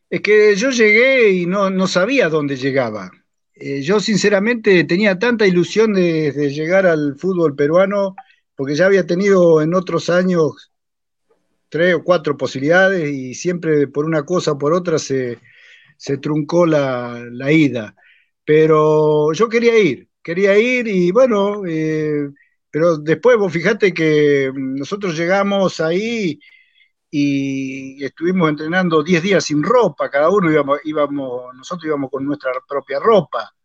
Es que yo llegué y no, sabía dónde llegaba. Eh, yo sinceramente tenía tanta ilusión de, llegar al fútbol peruano, porque ya había tenido en otros años tres o cuatro posibilidades y siempre por una cosa o por otra se, truncó la, la ida pero yo quería ir, quería ir y bueno, eh, pero después vos fijate que nosotros llegamos ahí y estuvimos entrenando 10 días sin ropa, cada uno íbamos, íbamos, nosotros íbamos con nuestra propia ropa.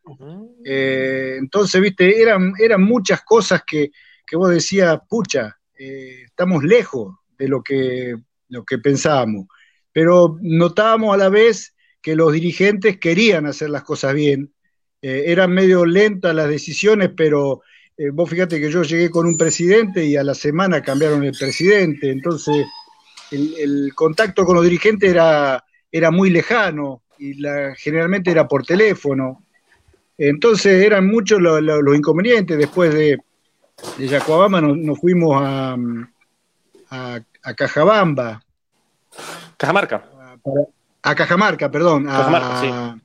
Eh, entonces, viste, eran, eran muchas cosas que, vos decías, pucha, eh, estamos lejos de lo que, lo que pensábamos, pero notábamos a la vez que los dirigentes querían hacer las cosas bien eh, eran medio lentas las decisiones, pero eh, vos fíjate que yo llegué con un presidente y a la semana cambiaron el presidente, entonces el, contacto con los dirigentes era, era muy lejano y la, generalmente era por teléfono. Entonces eran muchos los inconvenientes. Después de, de Yacuabamba nos, fuimos a, a, Cajabamba. Cajamarca. A, Cajamarca, perdón. Cajamarca, sí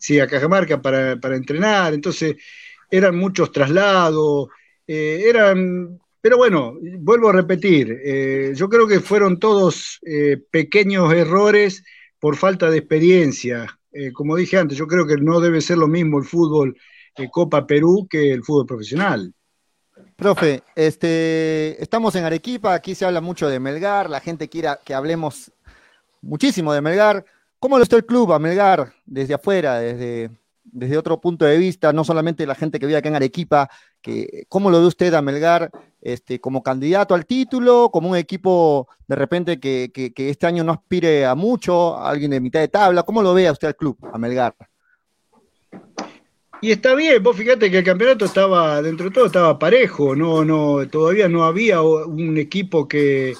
sí, a Cajamarca para, para entrenar, entonces eran muchos traslados, eh, eran, pero bueno, vuelvo a repetir, eh, yo creo que fueron todos eh, pequeños errores por falta de experiencia. como dije antes, yo creo que no debe ser lo mismo el fútbol Copa Perú que el fútbol profesional. Profe, este, estamos en Arequipa, aquí se habla mucho de Melgar, la gente quiere que hablemos muchísimo de Melgar. ¿Cómo lo está el club, Amelgar, desde afuera, desde, otro punto de vista, no solamente la gente que vive acá en Arequipa, que, ¿cómo lo ve usted a Melgar este, como candidato al título, como un equipo de repente que, este año no aspire a mucho, alguien de mitad de tabla? ¿Cómo lo ve a usted al club, a Melgar? Y está bien, vos fíjate que el campeonato estaba, dentro de todo estaba parejo, no, no, todavía no había un equipo que,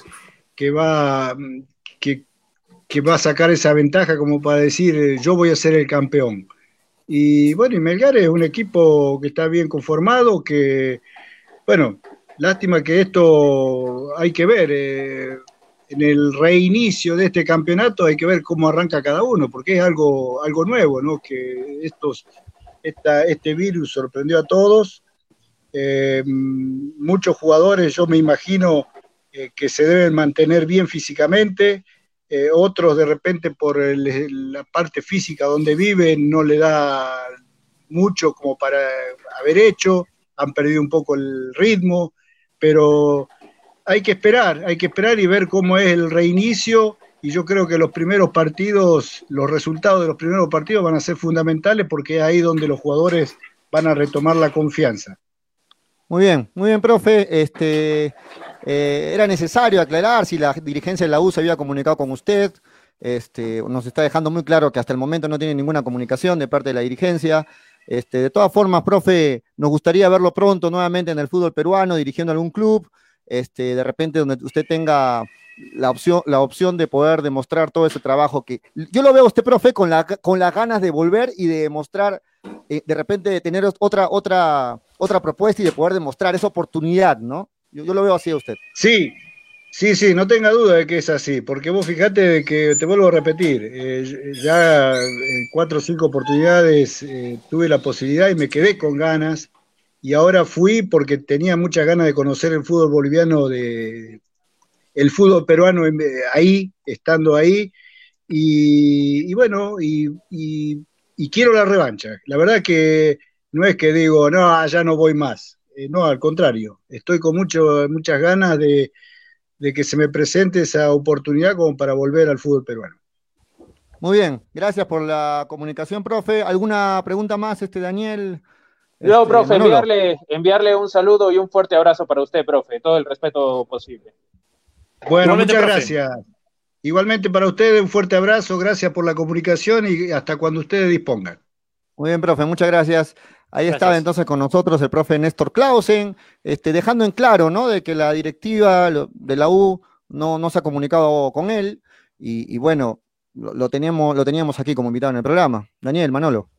que va, que, que va a sacar esa ventaja como para decir eh, yo voy a ser el campeón. Y bueno, y Melgar es un equipo que está bien conformado, que, bueno, lástima que esto hay que ver. Eh, en el reinicio de este campeonato hay que ver cómo arranca cada uno, porque es algo, algo nuevo, ¿no? Que estos, esta, este virus sorprendió a todos. Eh, muchos jugadores, yo me imagino, que se deben mantener bien físicamente, eh, otros de repente por la parte física donde viven no le da mucho como para haber hecho, han perdido un poco el ritmo, pero hay que esperar, hay que esperar y ver cómo es el reinicio y yo creo que los primeros partidos, los resultados de los primeros partidos van a ser fundamentales porque es ahí donde los jugadores van a retomar la confianza. Muy bien, muy bien, profe. Este, Eh, era necesario aclarar si la dirigencia de la U se había comunicado con usted. Este, nos está dejando muy claro que hasta el momento no tiene ninguna comunicación de parte de la dirigencia. Este, de todas formas, profe, nos gustaría verlo pronto nuevamente en el fútbol peruano, dirigiendo algún club, este, de repente donde usted tenga la opción, la opción de poder demostrar todo ese trabajo que yo lo veo a usted, profe, con, la, con las ganas de volver y de demostrar, eh, de repente de tener otra, otra, otra propuesta y de poder demostrar esa oportunidad, ¿no? Yo, lo veo así a usted. Sí, sí, sí, no tenga duda de que es así, porque vos fijate que, te vuelvo a repetir, eh, ya en cuatro o cinco oportunidades eh, tuve la posibilidad y me quedé con ganas, y ahora fui porque tenía muchas ganas de conocer el fútbol boliviano, de, el fútbol peruano ahí, estando ahí, y, bueno, y, y, quiero la revancha. La verdad que no es que digo, no, ya no voy más eh, no, al contrario, estoy con mucho, muchas ganas de, que se me presente esa oportunidad como para volver al fútbol peruano. Muy bien, gracias por la comunicación, profe. ¿Alguna pregunta más, este Daniel? No, este, profe, enviarle, enviarle un saludo y un fuerte abrazo para usted, profe, todo el respeto posible. Bueno, muchas gracias. Igualmente para ustedes, un fuerte abrazo, gracias por la comunicación y hasta cuando ustedes dispongan. Muy bien, profe, muchas gracias. Ahí estaba entonces con nosotros el profe Néstor Clausen, este, dejando en claro, ¿no? De que la directiva de la U no, no se ha comunicado con él y, bueno, lo, teníamos, lo teníamos aquí como invitado en el programa. Daniel, Manolo.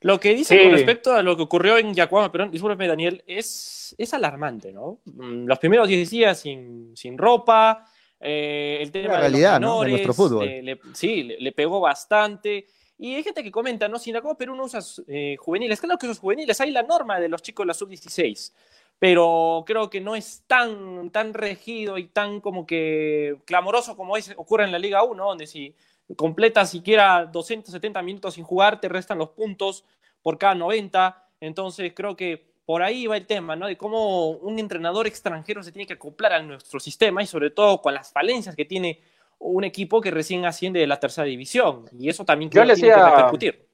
Lo que dice con respecto a lo que ocurrió en Yacuama, pero discúlpeme, Daniel, es, es alarmante, ¿no? Mm, los primeros 10 días sin, sin ropa, eh, el tema la realidad, de, de nuestro fútbol. sí, le, pegó bastante. Y hay gente que comenta, ¿no? Si en la Copa Perú no usas eh, juveniles, claro que esos juveniles, hay la norma de los chicos de la sub-16, pero creo que no es tan, tan regido y tan como que clamoroso como es, ocurre en la Liga 1, donde si completas siquiera 270 minutos sin jugar, te restan los puntos por cada 90. Entonces creo que por ahí va el tema, ¿no? De cómo un entrenador extranjero se tiene que acoplar a nuestro sistema y sobre todo con las falencias que tiene un equipo que recién asciende de la tercera división. Y eso también creo que tiene que repercutir.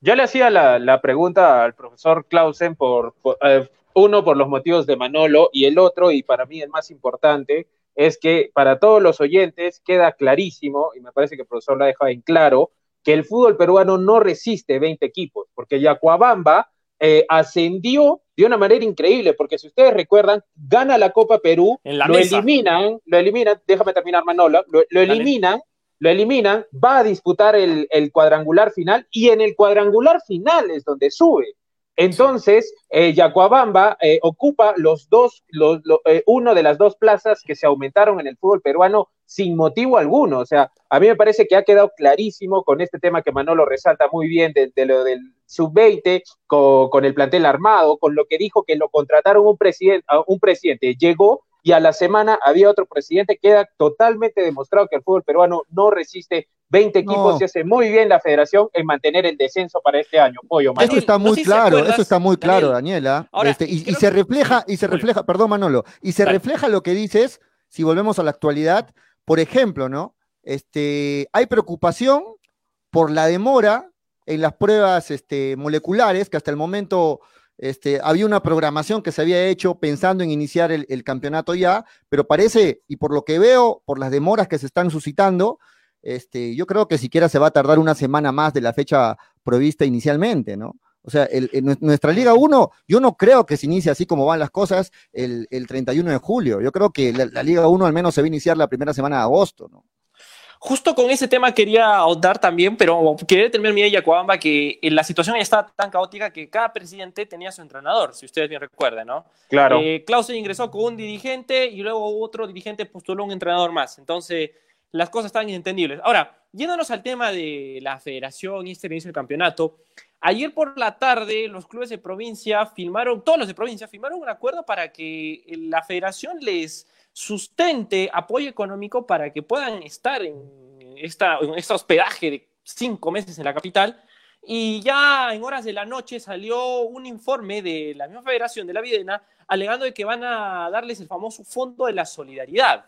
Yo le hacía la, pregunta al profesor Clausen por, eh, uno por los motivos de Manolo y el otro, y para mí el más importante, es que para todos los oyentes queda clarísimo, y me parece que el profesor lo ha dejado en claro, que el fútbol peruano no resiste 20 equipos, porque Yacuabamba eh, ascendió de una manera increíble, porque si ustedes recuerdan, gana la Copa Perú, lo eliminan, lo eliminan, déjame terminar Manolo, lo, eliminan, lo eliminan, va a disputar el, cuadrangular final y en el cuadrangular final es donde sube. Entonces, eh, Yacuabamba eh, ocupa los dos, los, eh, uno de las dos plazas que se aumentaron en el fútbol peruano sin motivo alguno. O sea, a mí me parece que ha quedado clarísimo con este tema que Manolo resalta muy bien de, lo del sub-20, con, el plantel armado, con lo que dijo que lo contrataron un presidente, un presidente. Llegó y a la semana había otro presidente, queda totalmente demostrado que el fútbol peruano no resiste. 20 equipos y hace muy bien la federación en mantener el descenso para este año. Pollo, eso está muy claro, eso está muy claro, Daniela. Este, y, se refleja, y se refleja, perdón Manolo, y se refleja lo que dices, si volvemos a la actualidad, por ejemplo, ¿no? Este, hay preocupación por la demora en las pruebas este, moleculares, que hasta el momento este, había una programación que se había hecho pensando en iniciar el, campeonato ya, pero parece, y por lo que veo, por las demoras que se están suscitando, este, yo creo que siquiera se va a tardar una semana más de la fecha prevista inicialmente, ¿no? O sea, nuestra Liga 1, yo no creo que se inicie así como van las cosas el, 31 de julio. Yo creo que la, la, Liga 1 al menos se va a iniciar la primera semana de agosto, ¿no? Justo con ese tema quería ahondar también, pero quería terminar mi idea, Yacuabamba, que la situación ya estaba tan caótica que cada presidente tenía su entrenador, si ustedes bien recuerdan, ¿no? Claro. Eh, Clausen ingresó con un dirigente y luego otro dirigente postuló un entrenador más. Entonces, las cosas están inentendibles. Ahora, yéndonos al tema de la federación y este inicio del campeonato, ayer por la tarde los clubes de provincia firmaron, todos los de provincia firmaron un acuerdo para que la federación les sustente apoyo económico para que puedan estar en, esta, este hospedaje de cinco meses en la capital. Y ya en horas de la noche salió un informe de la misma Federación de la Videna alegando de que van a darles el famoso Fondo de la Solidaridad.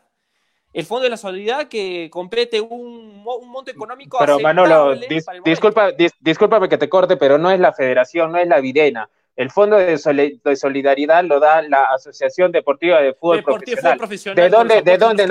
El Fondo de la Solidaridad que compete un, un monto económico. Pero Manolo, disculpa, discúlpame que te corte, pero no es la Federación, no es la Videna El fondo de, solidaridad lo da la Asociación Deportiva de Fútbol, Profesional. ¿De dónde, de dónde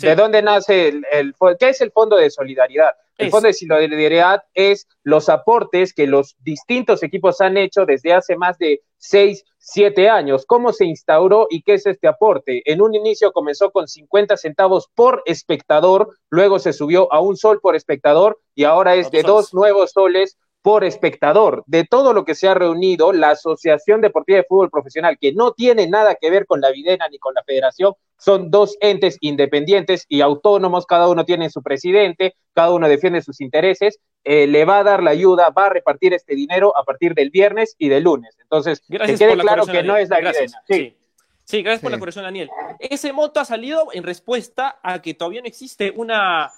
¿De dónde nace el, qué es el fondo de solidaridad? El fondo de solidaridad es los aportes que los distintos equipos han hecho desde hace más de seis, siete años. ¿Cómo se instauró y qué es este aporte? En un inicio comenzó con 50 centavos por espectador, luego se subió a un sol por espectador y ahora es de dos nuevos soles por espectador. De todo lo que se ha reunido, la Asociación Deportiva de Fútbol Profesional, que no tiene nada que ver con la Videna ni con la Federación, son dos entes independientes y autónomos, cada uno tiene su presidente, cada uno defiende sus intereses, eh, le va a dar la ayuda, va a repartir este dinero a partir del viernes y del lunes. Entonces, gracias que quede claro que no es la. Sí. sí. gracias por la corrección, Daniel. Ese monto ha salido en respuesta a que todavía no existe una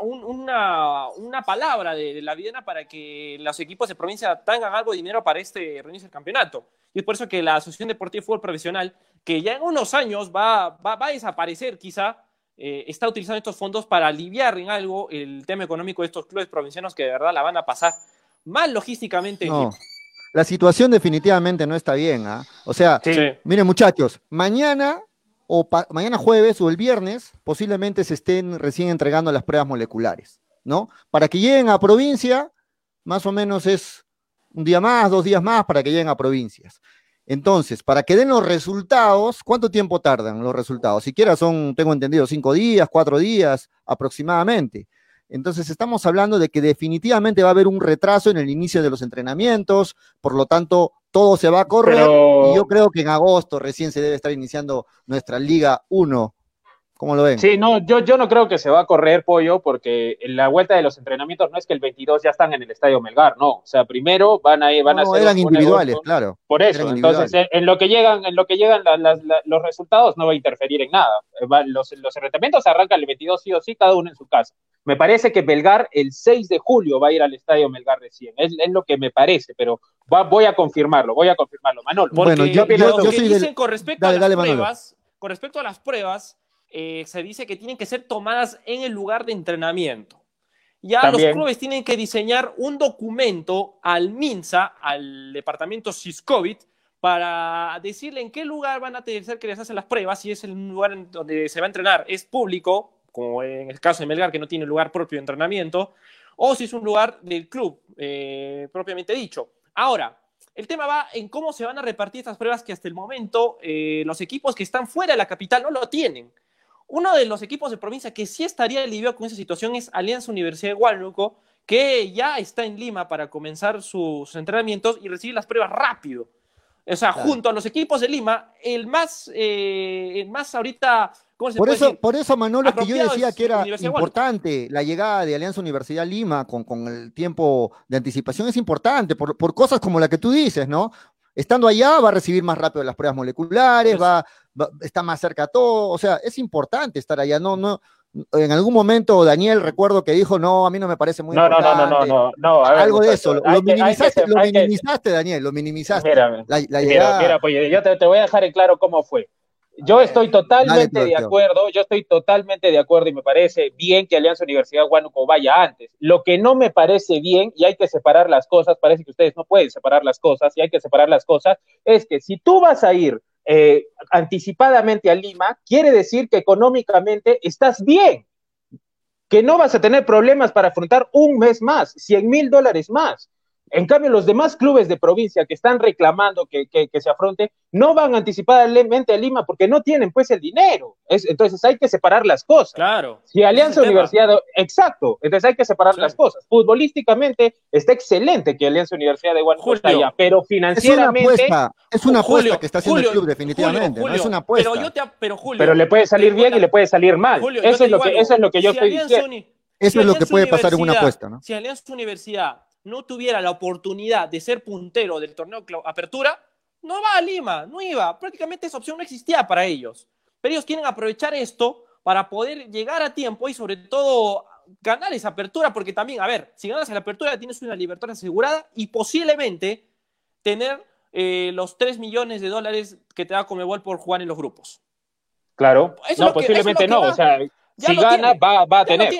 una, una, palabra de, la Videna para que los equipos de provincia tengan algo de dinero para este reinicio del campeonato. Y es por eso que la Asociación Deportiva de Fútbol Profesional, que ya en unos años va, va, a desaparecer quizá, eh, está utilizando estos fondos para aliviar en algo el tema económico de estos clubes provincianos que de verdad la van a pasar mal logísticamente. No. La situación definitivamente no está bien. ¿ah? O sea, miren muchachos, mañana o mañana jueves o el viernes posiblemente se estén recién entregando las pruebas moleculares, ¿no? Para que lleguen a provincia, más o menos es un día más, dos días más para que lleguen a provincias. Entonces, para que den los resultados, ¿cuánto tiempo tardan los resultados? Siquiera son, tengo entendido, cinco días, cuatro días aproximadamente. Entonces, estamos hablando de que definitivamente va a haber un retraso en el inicio de los entrenamientos, por lo tanto, todo se va a correr y yo creo que en agosto recién se debe estar iniciando nuestra Liga 1. ¿Cómo lo ven? Sí, no, yo, yo no creo que se va a correr, Pollo, porque en la vuelta de los entrenamientos no es que el 22 ya están en el Estadio Melgar, no. O sea, primero van a, van a ser... eran individuales, claro. Por eso, entonces, en lo que llegan, en lo que llegan los resultados no va a interferir en nada. Los, los entrenamientos arrancan el 22 sí o sí, cada uno en su casa. Me parece que Melgar el 6 de julio va a ir al Estadio Melgar recién. Es, es lo que me parece, pero voy a confirmarlo, voy a confirmarlo. Manolo. bueno, yo, yo, soy dicen con respecto a las pruebas, con respecto a las pruebas, eh, se dice que tienen que ser tomadas en el lugar de entrenamiento. Ya los clubes tienen que diseñar un documento al MINSA, al departamento SISCOVID, para decirle en qué lugar van a tener que les hacen las pruebas, si es el lugar donde se va a entrenar, es público, como en el caso de Melgar, que no tiene lugar propio de entrenamiento, o si es un lugar del club, eh, propiamente dicho. Ahora, el tema va en cómo se van a repartir estas pruebas que hasta el momento eh, los equipos que están fuera de la capital no lo tienen. Uno de los equipos de provincia que sí estaría aliviado con esa situación es Alianza Universidad de Huánuco, que ya está en Lima para comenzar sus entrenamientos y recibir las pruebas rápido. O sea, junto a los equipos de Lima, el más, eh, el más ahorita por, eso, por eso, Manolo, que yo decía que era importante la llegada de Alianza Universidad Lima con, con el tiempo de anticipación, es importante por, por, cosas como la que tú dices, ¿no? Estando allá va a recibir más rápido las pruebas moleculares, pues va, está más cerca a todo, o sea, es importante estar allá, no, no, en algún momento Daniel recuerdo que dijo, no, a mí no me parece muy importante. No, no, no, no, no, Algo de eso, lo, minimizaste, lo minimizaste, Daniel, lo minimizaste. Mira, mira, pues yo te, te, voy a dejar en claro cómo fue. Yo estoy totalmente de acuerdo, yo estoy totalmente de acuerdo y me parece bien que Alianza Universidad Huánuco vaya antes. Lo que no me parece bien, y hay que separar las cosas, parece que ustedes no pueden separar las cosas, y hay que separar las cosas, es que si tú vas a ir eh, anticipadamente a Lima, quiere decir que económicamente estás bien, que no vas a tener problemas para afrontar un mes más, 100 mil dólares más. En cambio, los demás clubes de provincia que están reclamando que, se afronte no van anticipadamente a Lima porque no tienen pues el dinero. entonces hay que separar las cosas. Claro. Si Alianza Universidad, exacto, entonces hay que separar las cosas. Futbolísticamente está excelente que Alianza Universidad de Guanajuato está allá, pero financieramente... Es una apuesta, que está haciendo el club definitivamente, es una apuesta. Pero, le puede salir bien y le puede salir mal. eso, es lo que, eso es lo que yo estoy diciendo. Eso es lo que puede pasar en una apuesta, ¿no? Si Alianza Universidad no tuviera la oportunidad de ser puntero del torneo Apertura, no va a Lima, no iba. Prácticamente esa opción no existía para ellos. Pero ellos quieren aprovechar esto para poder llegar a tiempo y sobre todo ganar esa apertura, porque también, a ver, si ganas la apertura tienes una libertad asegurada y posiblemente tener eh, los 3 millones de dólares que te da Comebol por jugar en los grupos. Claro, no, posiblemente no, o sea, si gana va, a tener.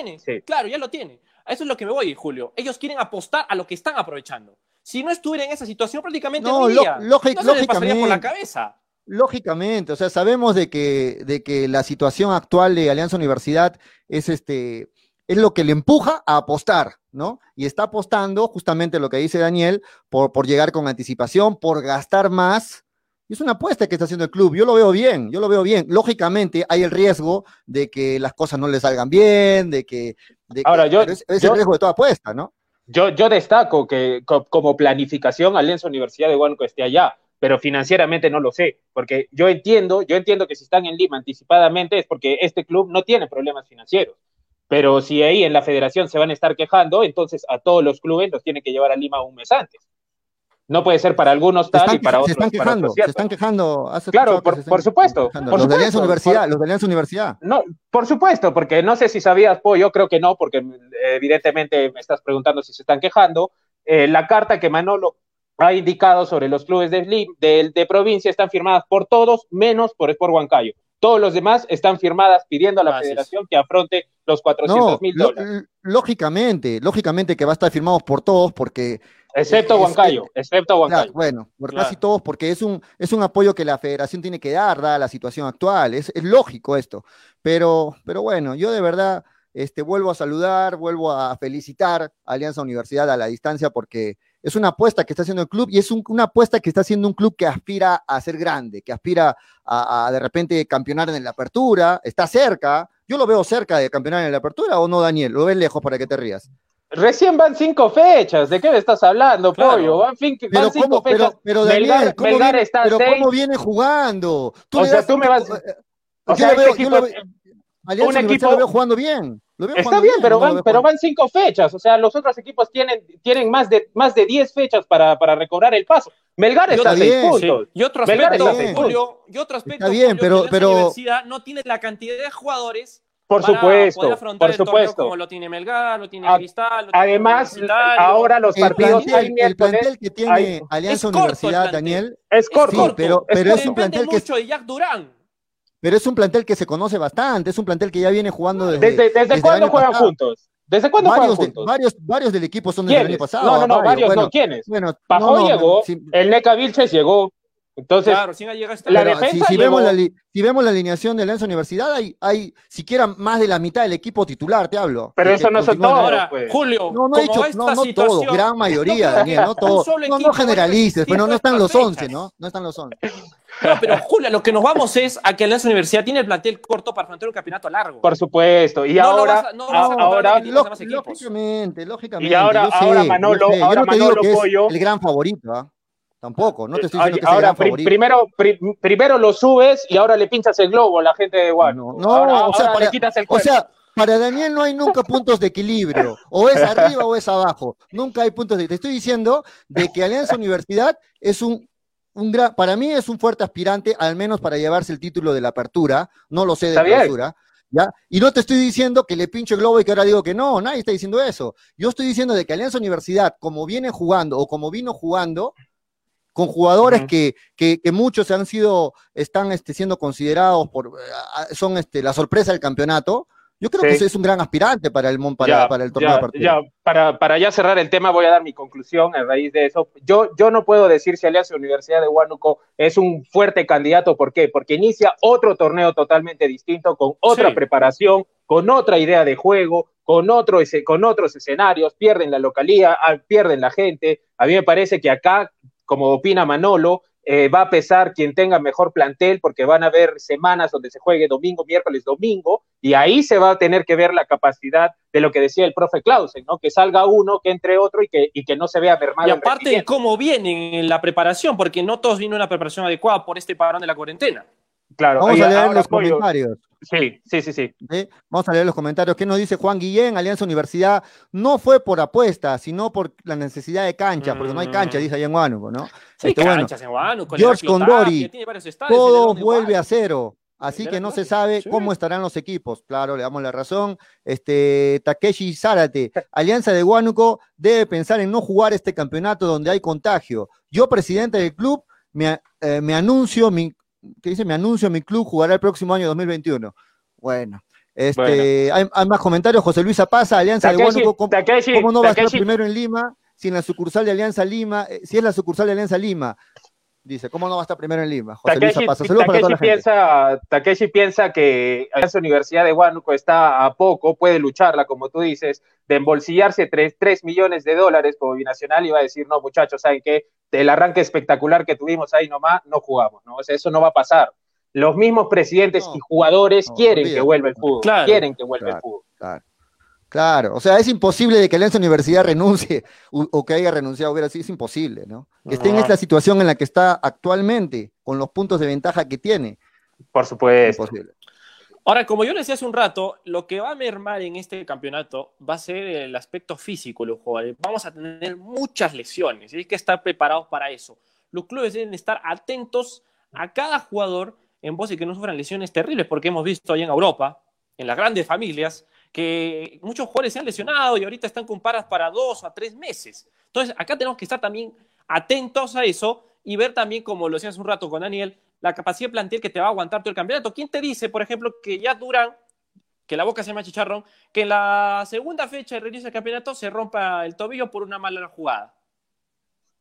Claro, ya lo tiene. Eso es lo que me voy, Julio. Ellos quieren apostar a lo que están aprovechando. si no estuviera en esa situación, prácticamente no, no, lógicamente, pasaría por la cabeza. Lógicamente, o sea, sabemos de que, de que la situación actual de Alianza Universidad es este es lo que le empuja a apostar, ¿no? Y está apostando justamente lo que dice Daniel por, por llegar con anticipación, por gastar más. Y es una apuesta que está haciendo el club. Yo lo veo bien, yo lo veo bien. Lógicamente hay el riesgo de que las cosas no le salgan bien, de que... Ahora, yo, es, el riesgo de toda apuesta, ¿no? Yo, yo destaco que como planificación Alianza Universidad de Huánuco esté allá, pero financieramente no lo sé, porque yo entiendo, yo entiendo que si están en Lima anticipadamente es porque este club no tiene problemas financieros. Pero si ahí en la federación se van a estar quejando, entonces a todos los clubes los tienen que llevar a Lima un mes antes. No puede ser para algunos tal y para otros. Se están quejando, se están quejando. claro, por, supuesto. los de Alianza Universidad, los de Alianza Universidad. No, por supuesto, porque no sé si sabías, pues yo creo que no, porque evidentemente me estás preguntando si se están quejando. Eh, la carta que Manolo ha indicado sobre los clubes de, de, de, provincia están firmadas por todos, menos por Sport Huancayo. Todos los demás están firmadas pidiendo a la federación que afronte los 400 mil dólares. Lógicamente, lógicamente que va a estar firmado por todos porque... Excepto Huancayo, excepto Huancayo. bueno, por casi todos porque es un, es un apoyo que la federación tiene que dar, dada la situación actual. Es, es lógico esto. Pero, pero bueno, yo de verdad este, vuelvo a saludar, vuelvo a felicitar a Alianza Universidad a la distancia porque es una apuesta que está haciendo el club y es una apuesta que está haciendo un club que aspira a ser grande, que aspira a, de repente campeonar en la apertura, está cerca. Yo lo veo cerca de campeonar en la apertura o no, Daniel, lo ves lejos para que te rías. Recién van cinco fechas, ¿de qué me estás hablando, pollo? Van, pero cinco fechas. Pero, Daniel, ¿cómo, viene, pero ¿cómo viene jugando? Tú o sea, tú me vas... O sea, este equipo... un equipo... lo veo jugando bien. Está bien, pero, van, pero van cinco fechas. O sea, los otros equipos tienen, tienen más, de, más de diez fechas para, para recobrar el paso. Melgar está a seis puntos. Y otro aspecto, Julio, y otro aspecto, está bien, pero, pero... universidad no tiene la cantidad de jugadores por supuesto, por supuesto. como lo tiene Melgar, lo tiene Cristal. Lo Además, ahora los partidos. el plantel que tiene Alianza Universidad, Daniel. Es corto, pero, pero es, un plantel que. mucho de Jack Durán. Pero es un plantel que se conoce bastante, es un plantel que ya viene jugando desde. ¿Desde, desde, cuándo juegan juntos? ¿Desde cuándo varios juegan juntos? varios, varios del equipo son del año pasado. No, no, no, varios, no. ¿Quiénes? Bueno, Pajó llegó, el Neca Vilches llegó. Entonces, claro, sin llega la defensa si, si, vemos la, si, vemos la, alineación de la Universidad, hay, hay siquiera más de la mitad del equipo titular, te hablo. Pero eso no son todos. Pues. Julio, no, no, he dicho, no, no todos, gran mayoría, Daniel, no todos. No, no generalices, pero no están los 11, ¿no? No están los 11. No, pero Julia, lo que nos vamos es a que la Universidad tiene el plantel corto para afrontar un campeonato largo. Por supuesto. Y ahora, ahora, lógicamente, lógicamente. Y ahora, ahora Manolo, ahora Manolo Pollo. El gran favorito, ¿ah? Tampoco, no te estoy diciendo que ahora, sea favorito. Primero, primero lo subes y ahora le pinchas el globo a la gente de Guano. No, o, sea, para, o sea, para Daniel no hay nunca puntos de equilibrio. O es arriba o es abajo. Nunca hay puntos de Te estoy diciendo de que Alianza Universidad es un para mí es un fuerte aspirante, al menos para llevarse el título de la apertura, no lo sé de la apertura. ¿Ya? Y no te estoy diciendo que le pincho el globo y que ahora digo que no, nadie está diciendo eso. Yo estoy diciendo de que Alianza Universidad, como viene jugando o como vino jugando, con jugadores que, que, muchos han sido, están este, siendo considerados por, eh, son este, la sorpresa del campeonato, yo creo que ese es un gran aspirante para el, para, para el torneo de ya, para, para ya cerrar el tema, voy a dar mi conclusión a raíz de eso. Yo, yo no puedo decir si Alianza Universidad de Huánuco es un fuerte candidato. ¿Por qué? Porque inicia otro torneo totalmente distinto, con otra preparación, con otra idea de juego, con, otro, con otros escenarios, pierden la localía, ah, pierden la gente. A mí me parece que acá, como opina Manolo, eh, va a pesar quien tenga mejor plantel, porque van a haber semanas donde se juegue domingo, miércoles, domingo, y ahí se va a tener que ver la capacidad de lo que decía el profe Clausen, ¿no? Que salga uno, que entre otro y que, y que no se vea mermado. Y aparte de cómo vienen en la preparación, porque no todos vienen una preparación adecuada por este parón de la cuarentena. Claro, vamos a leer los comentarios. Sí, sí, sí, sí, Vamos a leer los comentarios. ¿Qué nos dice Juan Guillén? Alianza Universidad no fue por apuesta, sino por la necesidad de cancha, porque no hay cancha, mm. dice allá en Huánuco, ¿no? Sí, este, canchas en Huánuco. George Condori, todo vuelve a cero. Así que no se sabe cómo estarán los equipos. Claro, le damos la razón. Este, Takeshi Zárate, Alianza de Huánuco debe pensar en no jugar este campeonato donde hay contagio. Yo, presidente del club, me, eh, me anuncio mi que dice, me anuncio, mi club jugará el próximo año 2021. Bueno, este, Hay, más comentarios. José Luis Apaza, Alianza de Huánuco, ¿cómo, no va a estar primero en Lima si en la sucursal de Alianza Lima, eh, si es la sucursal de Alianza Lima, dice, ¿cómo no va a estar primero en Lima? José Takeshi, Luis piensa, Takeshi piensa que Alianza Universidad de Huánuco está a poco, puede lucharla, como tú dices, de embolsillarse 3, millones de dólares como binacional y va a decir, no, muchachos, ¿saben qué? El arranque espectacular que tuvimos ahí nomás, no jugamos, ¿no? O sea, eso no va a pasar. Los mismos presidentes y jugadores quieren que vuelva el fútbol, quieren que vuelva el fútbol. Claro. Claro, o sea, es imposible de que Alianza Universidad renuncie o, que haya renunciado, hubiera sido, es imposible, ¿no? Que esté en esta situación en la que está actualmente, con los puntos de ventaja que tiene. Por supuesto. Imposible. Ahora, como yo le decía hace un rato, lo que va a mermar en este campeonato va a ser el aspecto físico de los jugadores. Vamos a tener muchas lesiones y hay que estar preparados para eso. Los clubes deben estar atentos a cada jugador en voz de que no sufran lesiones terribles, porque hemos visto allá en Europa, en las grandes familias, que muchos jugadores se han lesionado y ahorita están con paras para dos a tres meses. Entonces, acá tenemos que estar también atentos a eso y ver también, como lo decía hace un rato con Daniel, la capacidad de plantel que te va a aguantar todo el campeonato. ¿Quién te dice, por ejemplo, que ya duran, que la boca se llama chicharrón, que en la segunda fecha de reinicio del campeonato se rompa el tobillo por una mala jugada?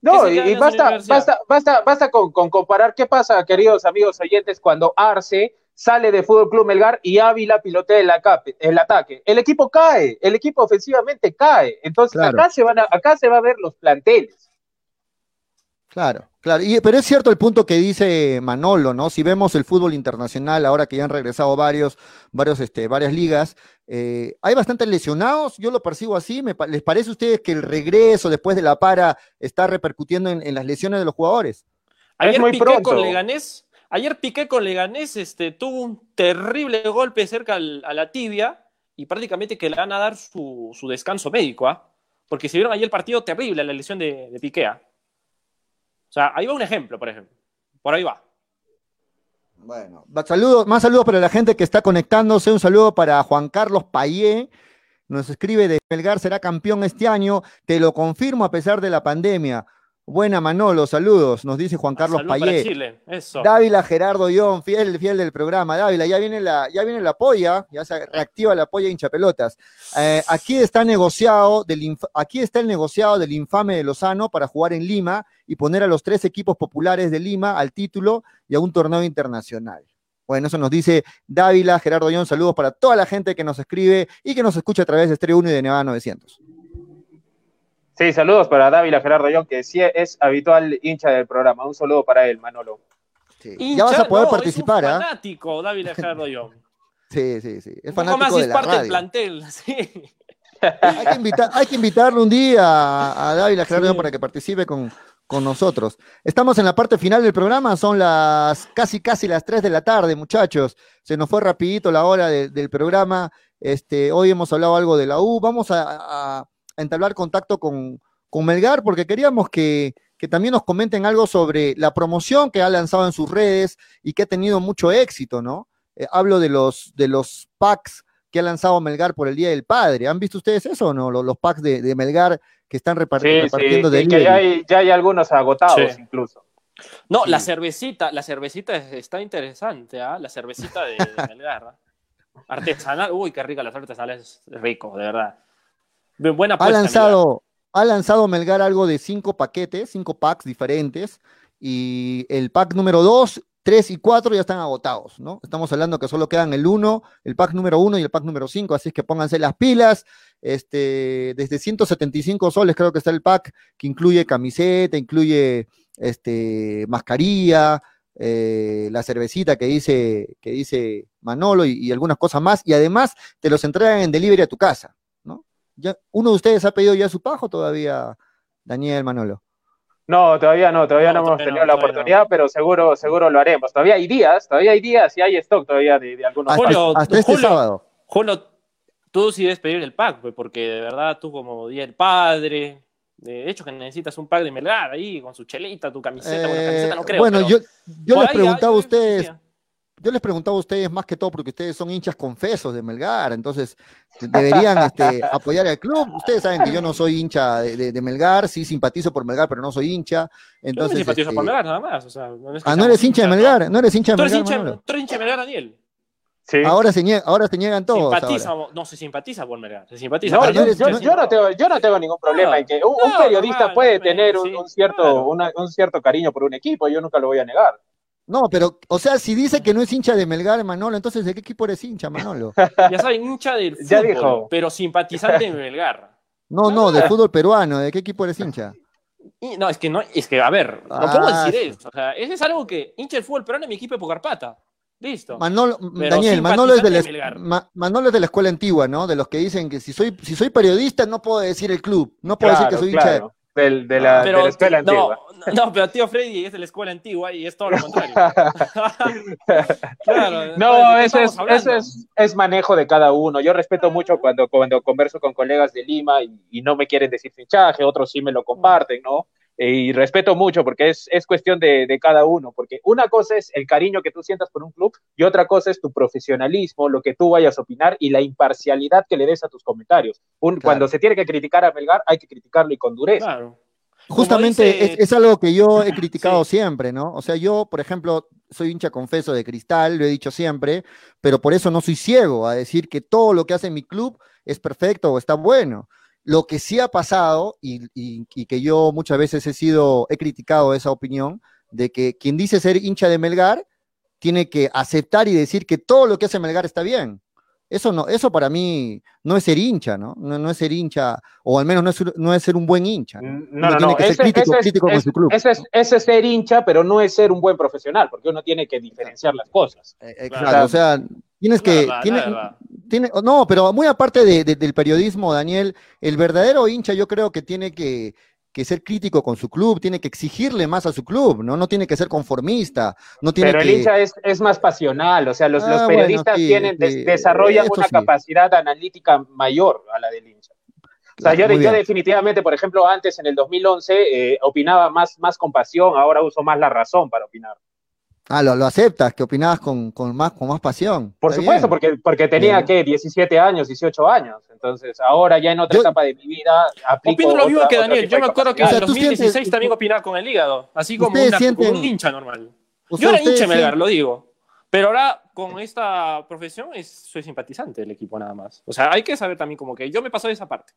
No, y, basta, basta, basta, basta con, con, comparar qué pasa, queridos amigos oyentes, cuando Arce sale de Fútbol Club Melgar y Ávila pilotea el, el ataque. El equipo cae, el equipo ofensivamente cae. Entonces acá, se van a, acá se va a ver los planteles. Claro, claro. Y, pero es cierto el punto que dice Manolo, ¿no? Si vemos el fútbol internacional, ahora que ya han regresado varios, varios, este, varias ligas, eh, hay bastantes lesionados, yo lo percibo así. ¿Les parece a ustedes que el regreso después de la para está repercutiendo en, las lesiones de los jugadores? Ayer muy pronto. con Leganés Ayer Piqué con Leganés este, tuvo un terrible golpe cerca a la tibia y prácticamente que le van a dar su, descanso médico, ¿ah? Porque se vieron ayer el partido terrible, la lesión de, de Piqué. ¿ah? O sea, ahí va un ejemplo, por ejemplo. Por ahí va. Bueno, saludos, más saludos para la gente que está conectándose. Un saludo para Juan Carlos Payé. Nos escribe de Melgar será campeón este año. Te lo confirmo a pesar de la pandemia. Buena Manolo, saludos, nos dice Juan Carlos Payé. Dávila Gerardo Ión, fiel, fiel del programa. Dávila, ya viene la, ya viene la polla, ya se reactiva la polla hincha pelotas. Eh, aquí está negociado, del, aquí está el negociado del infame de Lozano para jugar en Lima y poner a los tres equipos populares de Lima al título y a un torneo internacional. Bueno, eso nos dice Dávila, Gerardo Ión, saludos para toda la gente que nos escribe y que nos escucha a través de Estrella 1 y de Nevada 900. Sí, saludos para Dávila Gerardo Young, que sí es habitual hincha del programa. Un saludo para él, Manolo. ya vas a poder participar, ¿ah? Es fanático, Dávila Gerardo Young. Sí, sí, sí. Es fanático más de es parte del plantel, sí. hay, que invitar, hay que invitarlo un día a, Dávila Gerardo Young para que participe con, con nosotros. Estamos en la parte final del programa, son las casi casi las 3 de la tarde, muchachos. Se nos fue rapidito la hora del programa. Este, hoy hemos hablado algo de la U. Vamos a entablar contacto con, con Melgar porque queríamos que, también nos comenten algo sobre la promoción que ha lanzado en sus redes y que ha tenido mucho éxito, ¿no? Eh, hablo de los, de los packs que ha lanzado Melgar por el Día del Padre. ¿Han visto ustedes eso o no? Los, packs de, Melgar que están repartiendo sí, que ya hay, ya hay algunos agotados incluso. No, la cervecita, la cervecita está interesante, ¿ah? La cervecita de, Melgar. ¿ah? Artesanal, uy, qué rica la cerveza es rico, de verdad buena ha lanzado, ha lanzado Melgar algo de cinco paquetes, cinco packs diferentes, y el pack número dos, tres y cuatro ya están agotados, ¿no? Estamos hablando que solo quedan el uno, el pack número uno y el pack número cinco, así que pónganse las pilas. Este, desde 175 soles creo que está el pack que incluye camiseta, incluye este, mascarilla, eh, la cervecita que dice, que dice Manolo y, y, algunas cosas más, y además te los entregan en delivery a tu casa. ¿Uno de ustedes ha pedido ya su pajo todavía, Daniel Manolo? No, todavía no, todavía no, hemos tenido la oportunidad, pero seguro, seguro lo haremos. Todavía hay días, todavía hay días y hay stock todavía de, algunos. Hasta, este sábado. Julio, tú sí debes pedir el pack, porque de verdad tú como día el padre, de hecho que necesitas un pack de Melgar ahí con su chelita, tu camiseta, bueno, camiseta no creo. Bueno, yo, yo les preguntaba a ustedes, yo les preguntaba a ustedes más que todo porque ustedes son hinchas confesos de Melgar, entonces deberían este, apoyar al club. Ustedes saben que yo no soy hincha de, Melgar, sí simpatizo por Melgar, pero no soy hincha. Entonces, yo simpatizo por este, Melgar nada más. ah, no eres hincha de Melgar, no eres hincha de Melgar. ¿Tú eres hincha de Melgar, Daniel? Ahora, se niegan, ahora se niegan todos. no se simpatiza por Melgar, se simpatiza. No, yo, no tengo, yo no tengo ningún problema en que un, periodista puede tener un, cierto, un cierto cariño por un equipo, yo nunca lo voy a negar. No, pero, o sea, si dice que no es hincha de Melgar, Manolo, entonces ¿de qué equipo eres hincha, Manolo? ya saben, hincha del fútbol, ya dijo. pero simpatizante de Melgar. No, no, del fútbol peruano, ¿de qué equipo eres hincha? no, es que no, es que, a ver, no puedo ah, decir eso. O sea, eso es algo que hincha el fútbol peruano es mi equipo de Pocarpata. Listo. Manolo, Daniel, Manolo es, de la, Manolo es de la escuela antigua, ¿no? De los que dicen que si soy, si soy periodista no puedo decir el club, no puedo decir que soy hincha de de, la, escuela antigua. No, pero tío Freddy es de la escuela antigua y es todo lo contrario. no, eso, es, eso es, manejo de cada uno. Yo respeto mucho cuando, cuando converso con colegas de Lima y, no me quieren decir fichaje, otros sí me lo comparten, ¿no? Y respeto mucho porque es, es cuestión de, de, cada uno, porque una cosa es el cariño que tú sientas por un club y otra cosa es tu profesionalismo, lo que tú vayas a opinar y la imparcialidad que le des a tus comentarios. Cuando se tiene que criticar a Melgar, hay que criticarlo y con dureza. Justamente es, algo que yo he criticado siempre, ¿no? O sea, yo, por ejemplo, soy hincha confeso de cristal, lo he dicho siempre, pero por eso no soy ciego a decir que todo lo que hace mi club es perfecto o está bueno. Lo que sí ha pasado, y, que yo muchas veces he sido, he criticado esa opinión, de que quien dice ser hincha de Melgar tiene que aceptar y decir que todo lo que hace Melgar está bien. Eso no, eso para mí no es ser hincha, ¿no? No, es ser hincha, o al menos no es, no es ser un buen hincha. No, no, no, tiene que ser crítico, crítico con su club. Ese es, ser hincha, pero no es ser un buen profesional, porque uno tiene que diferenciar las cosas. Exacto, o sea, tienes que, no, pero muy aparte del periodismo, Daniel, el verdadero hincha yo creo que tiene que, ser crítico con su club, tiene que exigirle más a su club, ¿no? No tiene que ser conformista. No tiene pero el hincha es, más pasional, o sea, los, ah, periodistas tienen, desarrollan una capacidad analítica mayor a la del hincha. O sea, yo, definitivamente, por ejemplo, antes en el 2011 eh, opinaba más, más con pasión, ahora uso más la razón para opinar. Ah, lo, aceptas, que opinabas con, más, con más pasión. Por supuesto, porque, porque tenía que 17 años, 18 años. Entonces, ahora ya en otra etapa de mi vida. Opino lo mismo que Daniel. Yo me acuerdo que en el 2016 también opinaba con el hígado, así como, un hincha normal. Yo era hincha Melgar, lo digo. Pero ahora, con esta profesión, soy simpatizante del equipo nada más. O sea, hay que saber también como que yo me paso de esa parte.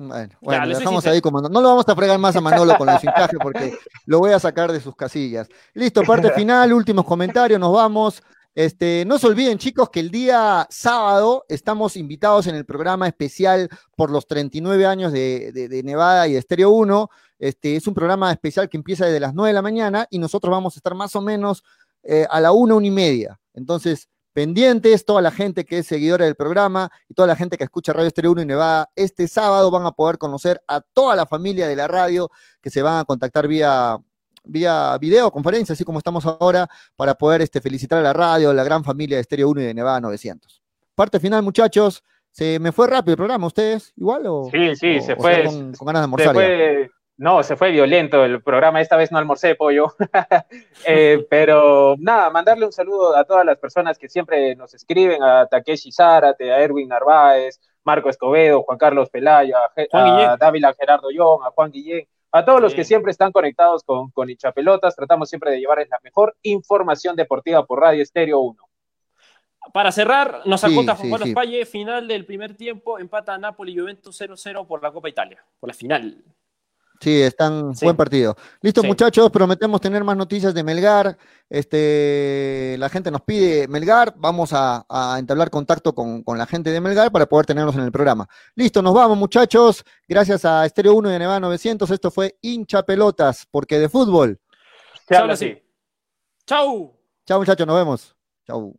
Bueno, bueno lo dejamos ahí como no, lo vamos a fregar más a Manolo con el fichaje porque lo voy a sacar de sus casillas. Listo, parte final, últimos comentarios, nos vamos. Este, no se olviden, chicos, que el día sábado estamos invitados en el programa especial por los 39 años de, Nevada y de Estéreo 1. Este, es un programa especial que empieza desde las 9 de la mañana y nosotros vamos a estar más o menos eh, a la 1, 1 y media. Entonces, pendientes, toda la gente que es seguidora del programa y toda la gente que escucha Radio Estéreo 1 y Nevada, este sábado van a poder conocer a toda la familia de la radio que se van a contactar vía vía videoconferencia, así como estamos ahora, para poder este, felicitar a la radio, a la gran familia de Estéreo 1 y de Nevada 900. Parte final, muchachos. ¿Se me fue rápido el programa? ¿Ustedes igual? O, sí, sí, se fue. Con, ganas de almorzar. No, se fue violento el programa, esta vez no almorcé pollo. Eh, pero nada, mandarle un saludo a todas las personas que siempre nos escriben, a Takeshi Zárate, a Erwin Narváez, Marco Escobedo, Juan Carlos Pelayo, a, Dávila Gerardo Young, a Juan Guillén, a todos los que siempre están conectados con, con Hinchapelotas, tratamos siempre de llevarles la mejor información deportiva por Radio Estéreo 1. Para cerrar, nos acota Juan Carlos Palle, final del primer tiempo, empata Napoli Juventus 0-0 por la Copa Italia, por la final. Sí, están buen partido. Listo, muchachos, prometemos tener más noticias de Melgar. Este, la gente nos pide Melgar, vamos a, entablar contacto con, la gente de Melgar para poder tenerlos en el programa. Listo, nos vamos, muchachos. Gracias a Estéreo 1 y a Nevada 900. Esto fue hincha pelotas, porque de fútbol. Chao. Chau. Chao, muchachos, nos vemos. Chau.